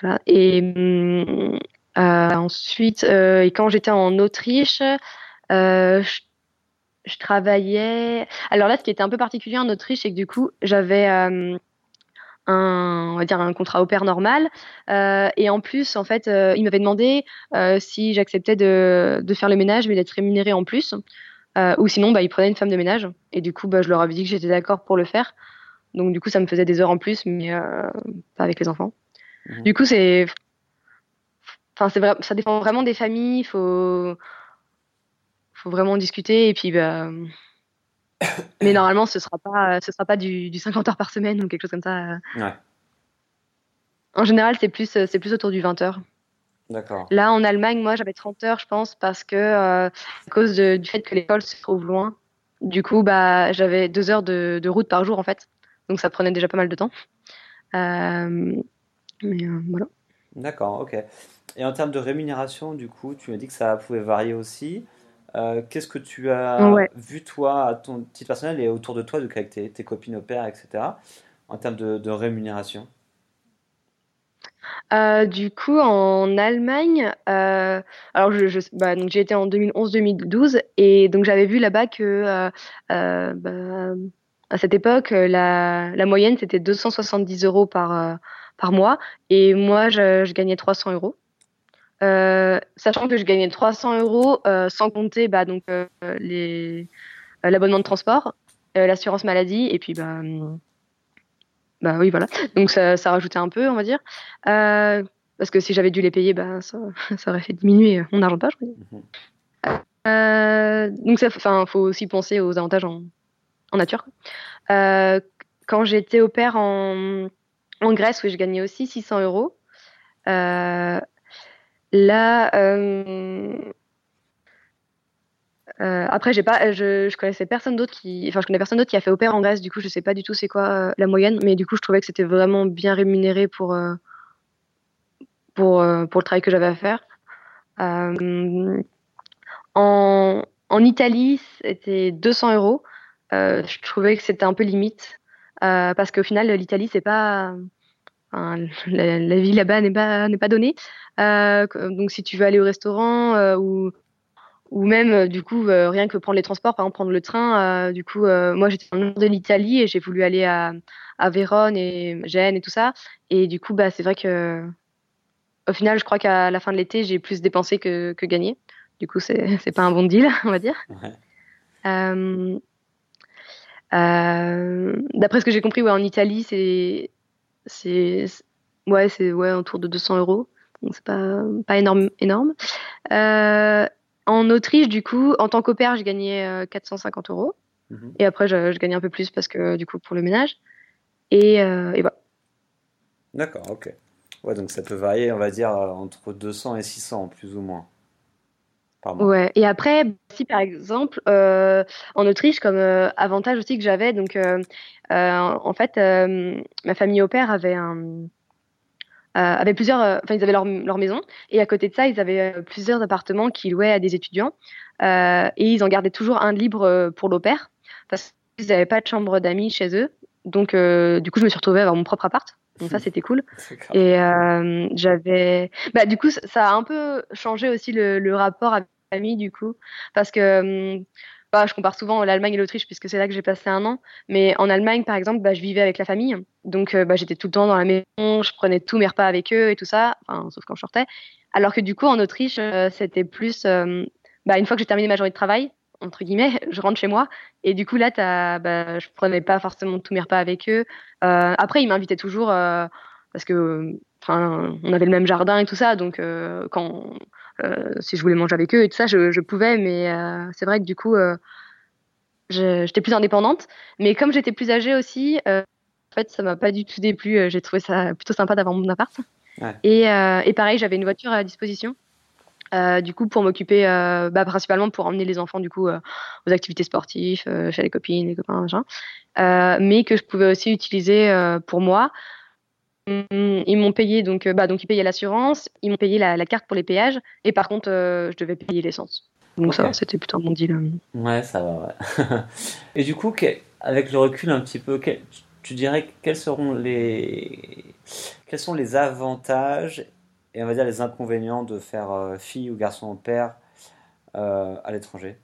voilà. Et hum, euh, ensuite, euh, et quand j'étais en Autriche, euh, je, travaillais. Alors là, ce qui était un peu particulier en Autriche, c'est que du coup, j'avais un, on va dire un contrat au pair normal. Euh, et en plus, en fait, euh, il m'avait demandé euh, si j'acceptais de, de, faire le ménage, mais d'être rémunérée en plus. ou sinon, bah, il prenait une femme de ménage. Et du coup, bah, je leur avais dit que j'étais d'accord pour le faire. Donc, du coup, ça me faisait des heures en plus, mais pas avec les enfants. Mmh. Du coup, c'est Enfin, c'est vrai, ça dépend vraiment des familles. Il faut, faut vraiment discuter. Et puis, bah, mais normalement, ce sera pas, ce sera pas du, du, 50 heures par semaine ou quelque chose comme ça. Ouais. En général, c'est plus, c'est plus autour du 20 heures. D'accord. Là, en Allemagne, moi, j'avais 30 heures, je pense, parce que euh, à cause de, du fait que l'école se trouve loin, du coup, bah, j'avais deux heures de, de, route par jour, en fait. Donc, ça prenait déjà pas mal de temps. Euh, mais euh, voilà. D'accord, ok. Et en termes de rémunération, du coup, tu m'as dit que ça pouvait varier aussi. Euh, qu'est-ce que tu as vu, toi, à ton titre personnel et autour de toi, de, avec tes, copines au père, etc., en termes de, rémunération? Euh, du coup, en Allemagne, euh, alors je, bah, donc j'ai été en 2011-2012 et donc j'avais vu là-bas que bah, à cette époque, la, la moyenne c'était 270 euros par par mois et moi je, je gagnais 300 euros. Euh, sachant que je gagnais 300 euros euh, sans compter bah, donc euh, les l'abonnement de transport, l'assurance maladie et puis bah, bah oui, voilà. Donc ça, ça rajoutait un peu, on va dire. Euh, parce que si j'avais dû les payer, bah, ça, ça aurait fait diminuer mon argent de poche. Euh, donc ça, enfin, faut aussi penser aux avantages en, en nature. Euh, quand j'étais au père en, en Grèce, où je gagnais aussi 600 euros. Là, euh, euh, après, j'ai pas, je, connaissais personne d'autre qui, enfin, je connais personne d'autre qui a fait au en Grèce. Du coup, je sais pas du tout c'est quoi euh, la moyenne, mais du coup, je trouvais que c'était vraiment bien rémunéré pour pour pour le travail que j'avais à faire. en en Italie, c'était 200 euros. je trouvais que c'était un peu limite parce qu'au final, l'Italie, c'est pas la, la, vie là-bas n'est pas n'est pas donnée. donc, si tu veux aller au restaurant ou ou même euh, du coup euh, rien que prendre les transports par exemple prendre le train euh, du coup moi j'étais dans le nord de l'Italie et j'ai voulu aller à, à Vérone et Gênes et tout ça et du coup bah c'est vrai que au final je crois qu'à la fin de l'été j'ai plus dépensé que, que gagné du coup c'est c'est pas un bon deal on va dire ouais. euh, d'après ce que j'ai compris ouais en Italie c'est c'est ouais c'est ouais autour de 200 euros donc c'est pas pas énorme énorme euh, en Autriche, du coup, en tant qu'opère, j'ai gagné 450 euros. Mhm. Et après, je, je, gagnais un peu plus parce que, du coup, pour le ménage. Et, euh, et voilà. D'accord, ok. Ouais, donc ça peut varier, on va dire, entre 200 et 600, plus ou moins. Ouais, et après, si par exemple, euh, en Autriche, comme euh, avantage aussi que j'avais, donc euh, en fait, ma famille au père avait un, avaient plusieurs, enfin ils avaient leur, leur, maison et à côté de ça ils avaient plusieurs appartements qu'ils louaient à des étudiants et ils en gardaient toujours un libre pour l'opère parce qu'ils n'avaient pas de chambre d'amis chez eux. Donc du coup je me suis retrouvée à avoir mon propre appart. Donc ça c'était cool. Et euh, j'avais, bah du coup ça a un peu changé aussi le, le rapport avec famille du coup parce que bah, je compare souvent l'Allemagne et l'Autriche puisque c'est là que j'ai passé un an. Mais en Allemagne, par exemple, bah, je vivais avec la famille. Donc, euh, bah, j'étais tout le temps dans la maison, je prenais tous mes repas avec eux et tout ça, sauf quand je sortais. Alors que du coup, en Autriche, euh, c'était plus, euh, bah, une fois que j'ai terminé ma journée de travail, entre guillemets, je rentre chez moi. Et du coup, là, as, bah, je prenais pas forcément tous mes repas avec eux. après, ils m'invitaient toujours parce que, on avait le même jardin et tout ça. Donc, quand euh, si je voulais manger avec eux et tout ça, je, je pouvais, mais euh, c'est vrai que du coup, euh, j'étais plus indépendante. Mais comme j'étais plus âgée aussi, en fait, ça m'a pas du tout déplu. J'ai trouvé ça plutôt sympa d'avoir mon appart. Ouais. Et, et, pareil, j'avais une voiture à disposition. Euh, du coup, pour m'occuper, euh, bah, principalement pour emmener les enfants du coup euh, aux activités sportives, chez les copines, les copains, machin. mais que je pouvais aussi utiliser pour moi ils m'ont payé donc, euh, bah, donc ils payaient l'assurance, ils m'ont payé la, la, carte pour les péages, et par contre, euh, je devais payer l'essence. Donc okay. ça, c'était plutôt un bon deal. Hein. Ouais, ça va, ouais. et du coup, avec le recul un petit peu, tu dirais quels seront les, quels sont les avantages et on va dire les inconvénients de faire euh, fille ou garçon au père euh, à l'étranger?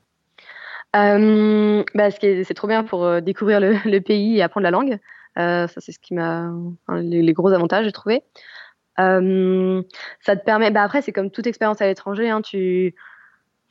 Euh, bah, C'est trop bien pour découvrir le, le, pays et apprendre la langue. Euh, ça, c'est ce qui m'a les, gros avantages, j'ai trouvé. Euh, ça te permet. Bah après, c'est comme toute expérience à l'étranger. Hein, tu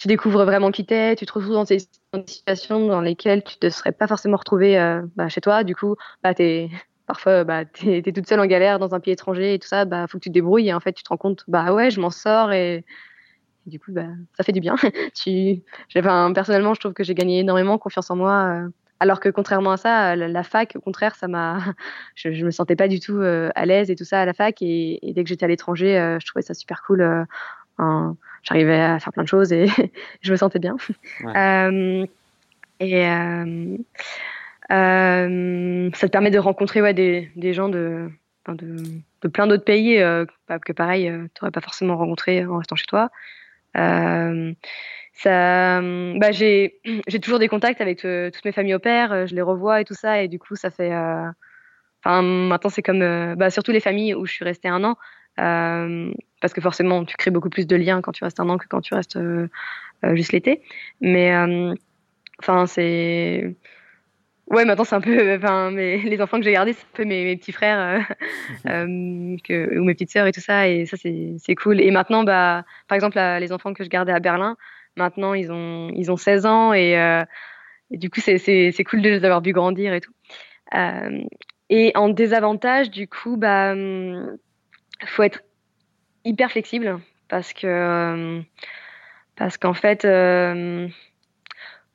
tu découvres vraiment qui t'es, tu te retrouves dans des, situations dans lesquelles tu ne te serais pas forcément retrouvé euh, bah, chez toi. Du coup, bah, es, parfois, bah, tu es, toute seule en galère dans un pays étranger et tout ça. Bah, faut que tu te débrouilles et en fait, tu te rends compte, bah ouais, je m'en sors et, et, du coup, bah, ça fait du bien. tu, enfin, personnellement, je trouve que j'ai gagné énormément confiance en moi. Euh, alors que contrairement à ça, la, fac, au contraire, ça m'a, je, je me sentais pas du tout euh, à l'aise et tout ça à la fac. Et, et dès que j'étais à l'étranger, euh, je trouvais ça super cool. Euh, J'arrivais à faire plein de choses et je me sentais bien. Ouais. Euh, et euh, euh, ça te permet de rencontrer ouais, des, des gens de, de, de plein d'autres pays que pareil, tu n'aurais pas forcément rencontré en restant chez toi. Euh, ça, bah, j'ai, j'ai toujours des contacts avec euh, toutes mes familles au père, euh, je les revois et tout ça, et du coup, ça fait. Euh, enfin, maintenant, c'est comme. bah, surtout les familles où je suis restée un an, parce que forcément, tu crées beaucoup plus de liens quand tu restes un an que quand tu restes juste l'été. Mais, enfin, c'est. Ouais, maintenant c'est un peu, enfin, mes, les enfants que j'ai gardés, c'est un peu mes, mes petits frères euh, que, ou mes petites sœurs et tout ça, et ça c'est, c'est cool. Et maintenant, bah, par exemple, les enfants que je gardais à Berlin, Maintenant, ils ont, ils ont 16 ans et, euh, et du coup, c'est cool de les avoir vu grandir et tout. Euh, Et en désavantage, du coup, bah, hum, faut être hyper flexible parce que hum, parce qu'en fait, euh,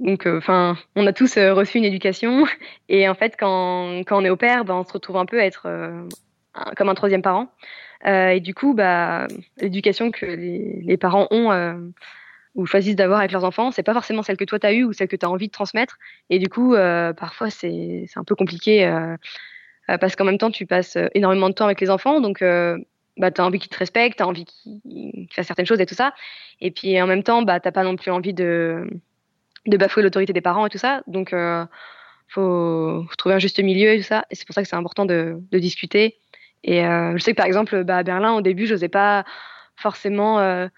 donc, enfin, on a tous reçu une éducation et en fait, quand, quand on est au père, bah, on se retrouve un peu à être comme un troisième parent. et du coup, bah, l'éducation que les, parents ont ou choisissent d'avoir avec leurs enfants, c'est pas forcément celle que toi tu as eue ou celle que tu as envie de transmettre. Et du coup, euh, parfois, c'est un peu compliqué euh, euh, parce qu'en même temps, tu passes énormément de temps avec les enfants. Donc, bah, tu as envie qu'ils te respectent, tu as envie qu'ils fassent certaines choses et tout ça. Et puis, en même temps, bah, tu pas non plus envie de, de bafouer l'autorité des parents et tout ça. Donc, faut, faut trouver un juste milieu et tout ça. Et c'est pour ça que c'est important de, de, discuter. Et je sais que par exemple, bah, à Berlin, au début, je n'osais pas forcément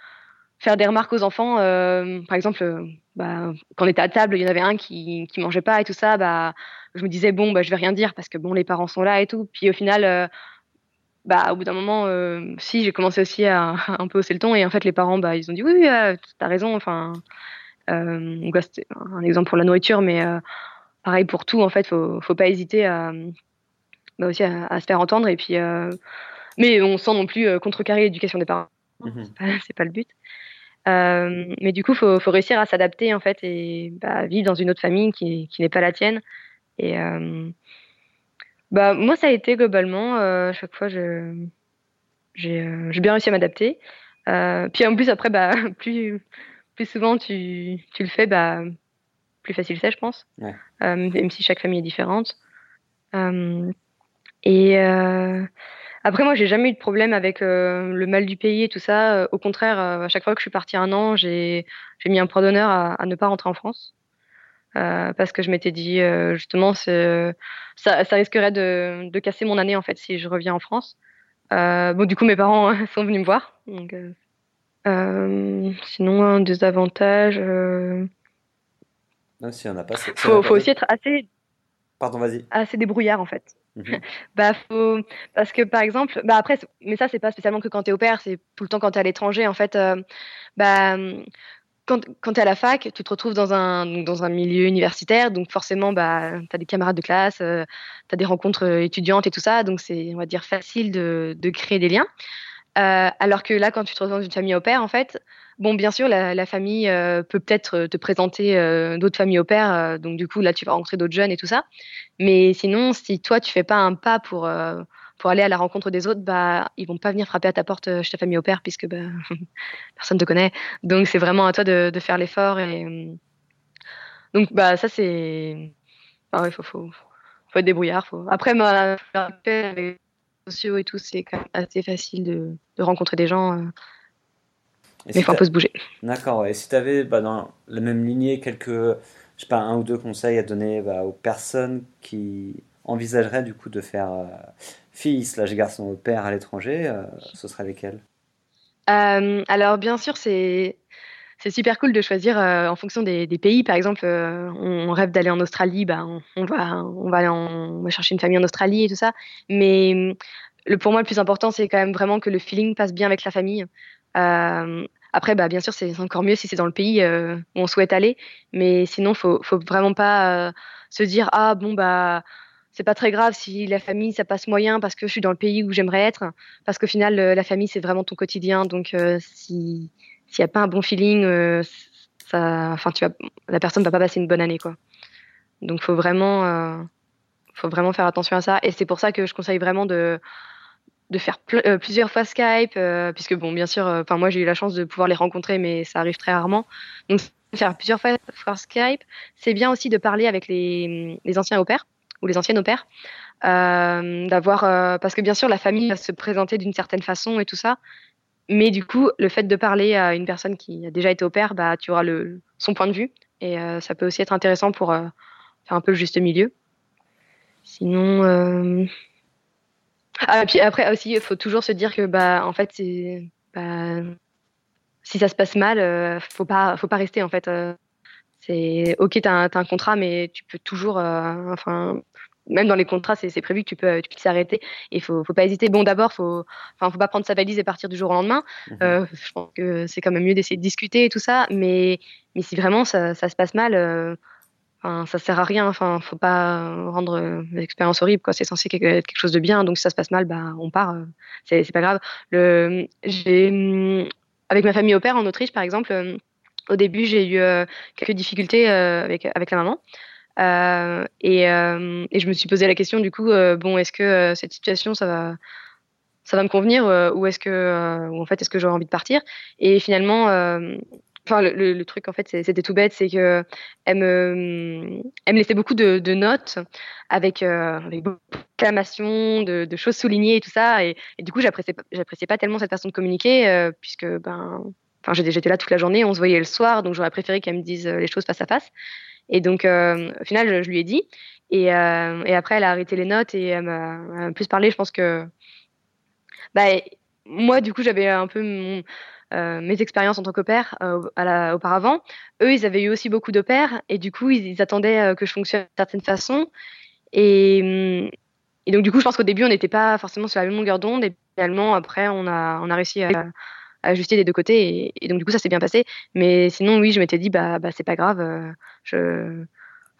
faire des remarques aux enfants. Euh, par exemple, euh, bah, quand on était à table, il y en avait un qui qui mangeait pas et tout ça. Bah, je me disais bon, bah, je vais rien dire parce que bon, les parents sont là et tout. Puis au final, euh, bah, au bout d'un moment, si j'ai commencé aussi à, un peu hausser le ton et en fait, les parents, bah, ils ont dit oui, oui t'as raison. Enfin, euh, c'était un exemple pour la nourriture, mais pareil pour tout. En fait, faut faut pas hésiter à bah, aussi à, à, se faire entendre et puis. mais on sent non plus contrecarrer l'éducation des parents. Mmh c'est pas le but. Euh, mais du coup, faut, faut réussir à s'adapter en fait et bah, vivre dans une autre famille qui, qui n'est pas la tienne. Et euh, bah moi, ça a été globalement euh, à chaque fois, je j'ai bien réussi à m'adapter. puis en plus après, bah plus plus souvent tu, tu le fais, bah plus facile c'est, je pense. même si chaque famille est différente. et après, moi, j'ai jamais eu de problème avec euh, le mal du pays et tout ça. Euh, au contraire, euh, à chaque fois que je suis partie un an, j'ai mis un point d'honneur à, à, ne pas rentrer en France. parce que je m'étais dit, justement, ça, ça risquerait de, de, casser mon année, en fait, si je reviens en France. bon, du coup, mes parents sont venus me voir. Donc, sinon, un désavantage... Non, si on n'a pas... Faut, faut aussi être assez... Pardon, vas-y. Assez débrouillard, en fait. Mhm. bah, faut... Parce que par exemple, bah après, mais ça, c'est pas spécialement que quand tu es au père, c'est tout le temps quand tu es à l'étranger. En fait, euh, bah, quand, quand tu à la fac, tu te retrouves dans un, dans un milieu universitaire, donc forcément, bah, tu as des camarades de classe, euh, tu as des rencontres euh, étudiantes et tout ça, donc c'est, on va dire, facile de, de créer des liens. Alors que là, quand tu te retrouves dans une famille au père, en fait, Bon, bien sûr, la, famille euh, peut peut-être euh, te présenter euh, d'autres familles au père, donc du coup, là, tu vas rencontrer d'autres jeunes et tout ça. Mais sinon, si toi, tu fais pas un pas pour, pour aller à la rencontre des autres, bah, ils vont pas venir frapper à ta porte chez ta famille au père, puisque bah, personne te connaît. Donc, c'est vraiment à toi de, faire l'effort. Et donc, bah, ça, c'est. Ah il faut, faut, faut, être débrouillard. Faut... Après, moi, avec les sociaux et tout, c'est quand même assez facile de, de rencontrer des gens mais il faut un peu se bouger. D'accord, et si tu avais bah, dans la même lignée quelques, je sais pas, un ou deux conseils à donner bah, aux personnes qui envisageraient du coup de faire euh, fille slash garçon au père à l'étranger, euh, ce serait lesquels? Euh, Alors bien sûr, c'est c'est super cool de choisir en fonction des, des, pays. Par exemple, on, rêve d'aller en Australie, bah, on, va, on, va on va chercher une famille en Australie et tout ça. Mais le, pour moi, le plus important, c'est quand même vraiment que le feeling passe bien avec la famille. Euh, après, bah, bien sûr, c'est encore mieux si c'est dans le pays euh, où on souhaite aller, mais sinon, faut, faut vraiment pas euh, se dire ah bon bah c'est pas très grave si la famille ça passe moyen parce que je suis dans le pays où j'aimerais être, parce qu'au final la famille c'est vraiment ton quotidien, donc si s'il y a pas un bon feeling, ça, enfin tu vas, la personne va pas passer une bonne année quoi. Donc faut vraiment, faut vraiment faire attention à ça, et c'est pour ça que je conseille vraiment de de faire euh, plusieurs fois Skype, euh, puisque bon, bien sûr, euh, enfin moi j'ai eu la chance de pouvoir les rencontrer, mais ça arrive très rarement. Donc faire plusieurs fois, Skype, c'est bien aussi de parler avec les, les anciens au pair ou les anciennes au pair, d'avoir parce que bien sûr la famille va se présenter d'une certaine façon et tout ça, mais du coup le fait de parler à une personne qui a déjà été au pair, bah tu auras le son point de vue et ça peut aussi être intéressant pour faire un peu le juste milieu. Sinon ah, puis après aussi, il faut toujours se dire que bah en fait c'est bah, si ça se passe mal, euh, faut pas faut pas rester en fait. Euh, c'est ok, t'as un, un contrat, mais tu peux toujours, euh, enfin même dans les contrats, c'est prévu que tu peux tu peux s'arrêter. Il faut faut pas hésiter. Bon d'abord, faut enfin faut pas prendre sa valise et partir du jour au lendemain. Mmh je pense que c'est quand même mieux d'essayer de discuter et tout ça. Mais mais si vraiment ça, ça se passe mal Enfin, ça sert à rien. Enfin, faut pas rendre l'expérience horrible. Quoi. C'est censé être quelque chose de bien. Donc, si ça se passe mal, bah, on part. C'est, c'est pas grave. Le, j'ai, hum, avec ma famille au père en Autriche, par exemple, au début, j'ai eu quelques difficultés avec, avec la maman. Euh, et, euh, et, je me suis posé la question du coup, euh, bon, est-ce que cette situation, ça va, ça va me convenir ou est-ce que, ou en fait, est-ce que j'aurais envie de partir? Et finalement, enfin, le, truc en fait, c'était tout bête, c'est que elle me, laissait beaucoup de, notes avec, avec beaucoup d'acclamations, de, de, choses soulignées et tout ça. Et, du coup, j'appréciais, j'appréciais pas tellement cette façon de communiquer puisque ben Enfin, j'étais là toute la journée, on se voyait le soir, donc j'aurais préféré qu'elle me dise les choses face à face. Et donc, euh, au final, je, lui ai dit. Et, euh, après, elle a arrêté les notes et elle m'a plus parlé. Je pense que, bah, moi, du coup, j'avais un peu euh, mes expériences en tant qu'opère euh, auparavant. Eux, ils avaient eu aussi beaucoup d'opères et du coup, ils, attendaient euh, que je fonctionne d'une certaine façon. Et, et, donc, du coup, je pense qu'au début, on n'était pas forcément sur la même longueur d'onde. Et finalement, après, on a, on a réussi à, ajuster des deux côtés. Et, donc, du coup, ça s'est bien passé. Mais sinon, oui, je m'étais dit, bah, bah c'est pas grave. Euh, je...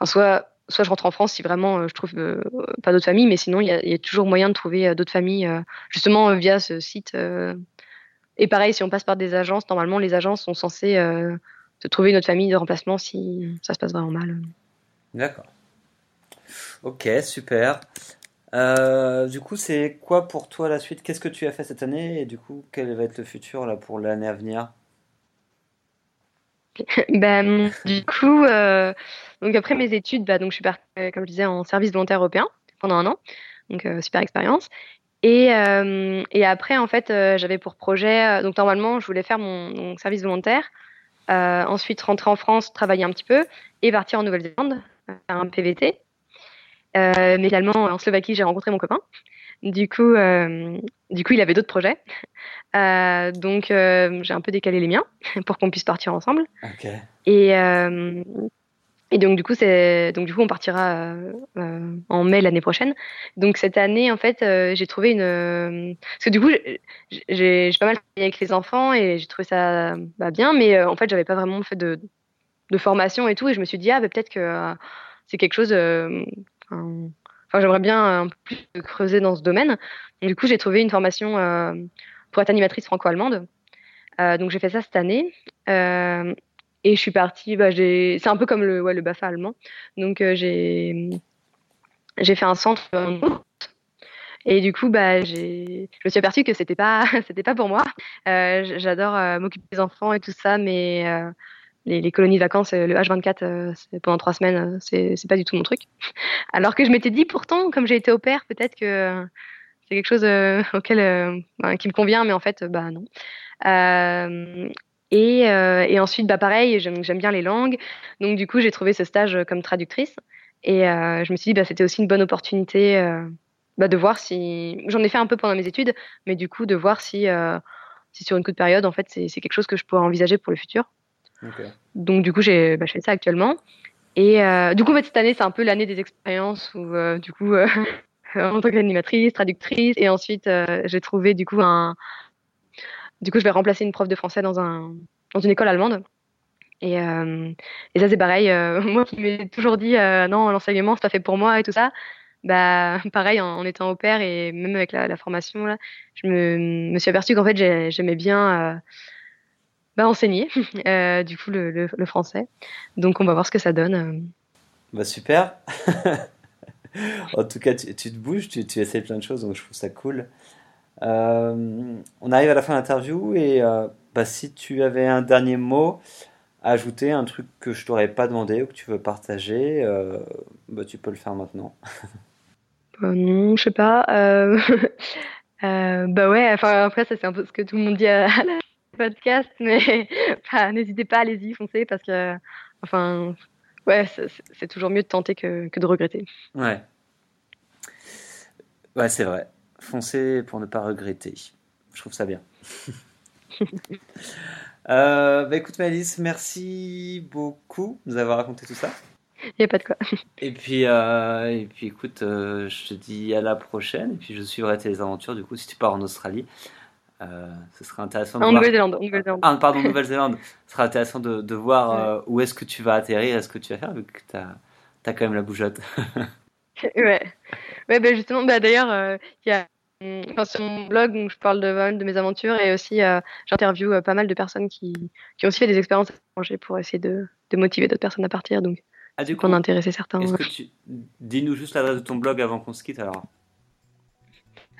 Soit, soit je rentre en France si vraiment euh, je trouve euh, pas d'autres familles, mais sinon, il y, a toujours moyen de trouver d'autres familles, justement, via ce site. Et pareil, si on passe par des agences, normalement, les agences sont censées se trouver une autre famille de remplacement si ça se passe vraiment mal. D'accord. Ok, super. Euh, du coup, c'est quoi pour toi la suite? Qu'est-ce que tu as fait cette année? Et du coup, quel va être le futur là pour l'année à venir? Ben, du coup, euh, donc après mes études, bah, donc je suis partie, euh, comme je disais, en service volontaire européen pendant un an, donc euh, super expérience. Et, euh, et après, en fait, j'avais pour projet, donc normalement, je voulais faire mon, mon service volontaire, ensuite rentrer en France, travailler un petit peu et partir en Nouvelle-Zélande, faire un PVT. Euh, mais également en Slovaquie, j'ai rencontré mon copain. Du coup, euh, du coup, il avait d'autres projets. Euh, donc, euh, j'ai un peu décalé les miens pour qu'on puisse partir ensemble. Okay. Et, euh, et donc, du coup, c'est donc du coup, on partira euh, en mai l'année prochaine. Donc, cette année, en fait, j'ai trouvé une parce que du coup, j'ai pas mal travaillé avec les enfants et j'ai trouvé ça bah, bien, mais en fait, j'avais pas vraiment fait de, de formation et tout, et je me suis dit ah, bah, peut-être que c'est quelque chose Enfin, j'aimerais bien un peu plus creuser dans ce domaine. du coup, j'ai trouvé une formation euh, pour être animatrice franco-allemande. Euh, donc, j'ai fait ça cette année. Et je suis partie. Bah, c'est un peu comme le, BAFA allemand. Donc, euh, j'ai fait un centre. Et du coup, bah, je me suis aperçue que c'était pas, pas pour moi. Euh, j'adore euh, m'occuper des enfants et tout ça, mais les, colonies de vacances, le H24 euh, pendant trois semaines, c'est pas du tout mon truc. Alors que je m'étais dit pourtant, comme j'ai été au père, peut-être que c'est quelque chose auquel ben, qui me convient, mais en fait, bah non. Et, et, ensuite, bah pareil, j'aime, bien les langues, donc du coup, j'ai trouvé ce stage comme traductrice. Et je me suis dit, bah, c'était aussi une bonne opportunité bah, de voir si. J'en ai fait un peu pendant mes études, mais du coup, de voir si, si sur une courte période, en fait, c'est, quelque chose que je pourrais envisager pour le futur. Donc du coup, j'ai bah, je fais ça actuellement. Et euh, du coup, en fait, cette année, c'est un peu l'année des expériences où euh, du coup, euh, en tant qu'animatrice, traductrice, et ensuite, euh, j'ai trouvé du coup un. Du coup, je vais remplacer une prof de français dans un dans une école allemande. Et, euh, et ça, c'est pareil. moi qui m'ai toujours dit non, l'enseignement, c'est pas fait pour moi et tout ça. Bah, pareil, en, étant au pair et même avec la, formation là, je me, suis aperçue qu'en fait, j'aimais bien bah, enseigner, euh, du coup, le, le, le, français. Donc, on va voir ce que ça donne. Euh. Bah, super. en tout cas, tu, tu te bouges, tu, tu, essaies plein de choses, donc je trouve ça cool. Euh, on arrive à la fin de l'interview et euh, bah, si tu avais un dernier mot à ajouter, un truc que je t'aurais pas demandé ou que tu veux partager, euh, bah, tu peux le faire maintenant. Bah, non, je sais pas. bah ouais, enfin après ça c'est un peu ce que tout le monde dit à la podcast, mais n'hésitez pas, allez-y, foncez, parce que, enfin, ouais, c'est toujours mieux de tenter que, que de regretter. Ouais. Ouais, c'est vrai. Foncez pour ne pas regretter. Je trouve ça bien. euh, bah écoute, Malice, merci beaucoup de nous avoir raconté tout ça. Il n'y a pas de quoi. Et puis, euh, et puis écoute, euh, je te dis à la prochaine. Et puis, je suivrai tes aventures. Du coup, si tu pars en Australie, euh, ce sera intéressant de en voir... Nouvelle-Zélande. Nouvelle ah, pardon, Nouvelle-Zélande. ce sera intéressant de, de voir ouais. où est-ce que tu vas atterrir, est-ce que tu vas faire, vu que tu as t'as quand même la bougeotte. ouais. Ouais, bah justement, bah d'ailleurs, euh, il y a enfin, sur mon blog où je parle de, de mes aventures et aussi euh, j'interviewe euh, pas mal de personnes qui, qui ont aussi fait des expériences à l'étranger pour essayer de, de motiver d'autres personnes à partir. Donc, ah, du coup, on a intéressé certains. Est-ce que tu... Dis-nous juste l'adresse de ton blog avant qu'on se quitte alors.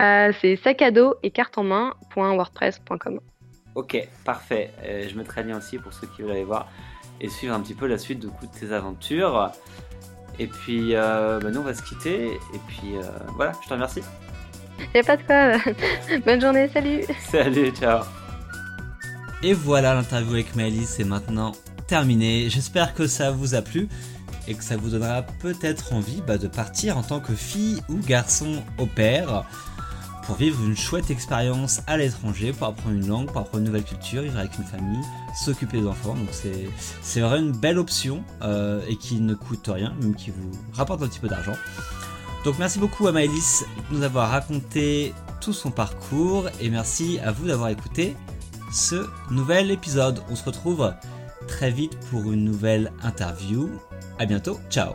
Euh, c'est sac à dos et carte en main.wordpress.com. Ok, parfait. je mettrai le lien aussi pour ceux qui veulent aller voir et suivre un petit peu la suite de, coup, de tes aventures. Et puis, euh, bah, nous, on va se quitter. Et puis, euh, voilà, je te remercie. Y'a pas de quoi. Bonne journée, salut. Salut, ciao. Et voilà, l'interview avec Maëlys est maintenant terminée. J'espère que ça vous a plu et que ça vous donnera peut-être envie bah, de partir en tant que fille ou garçon au pair pour vivre une chouette expérience à l'étranger, pour apprendre une langue, pour apprendre une nouvelle culture, vivre avec une famille, s'occuper des enfants. Donc c'est vraiment une belle option euh, et qui ne coûte rien, même qui vous rapporte un petit peu d'argent. Donc merci beaucoup à Maëlys de nous avoir raconté tout son parcours et merci à vous d'avoir écouté ce nouvel épisode. On se retrouve très vite pour une nouvelle interview. À bientôt, ciao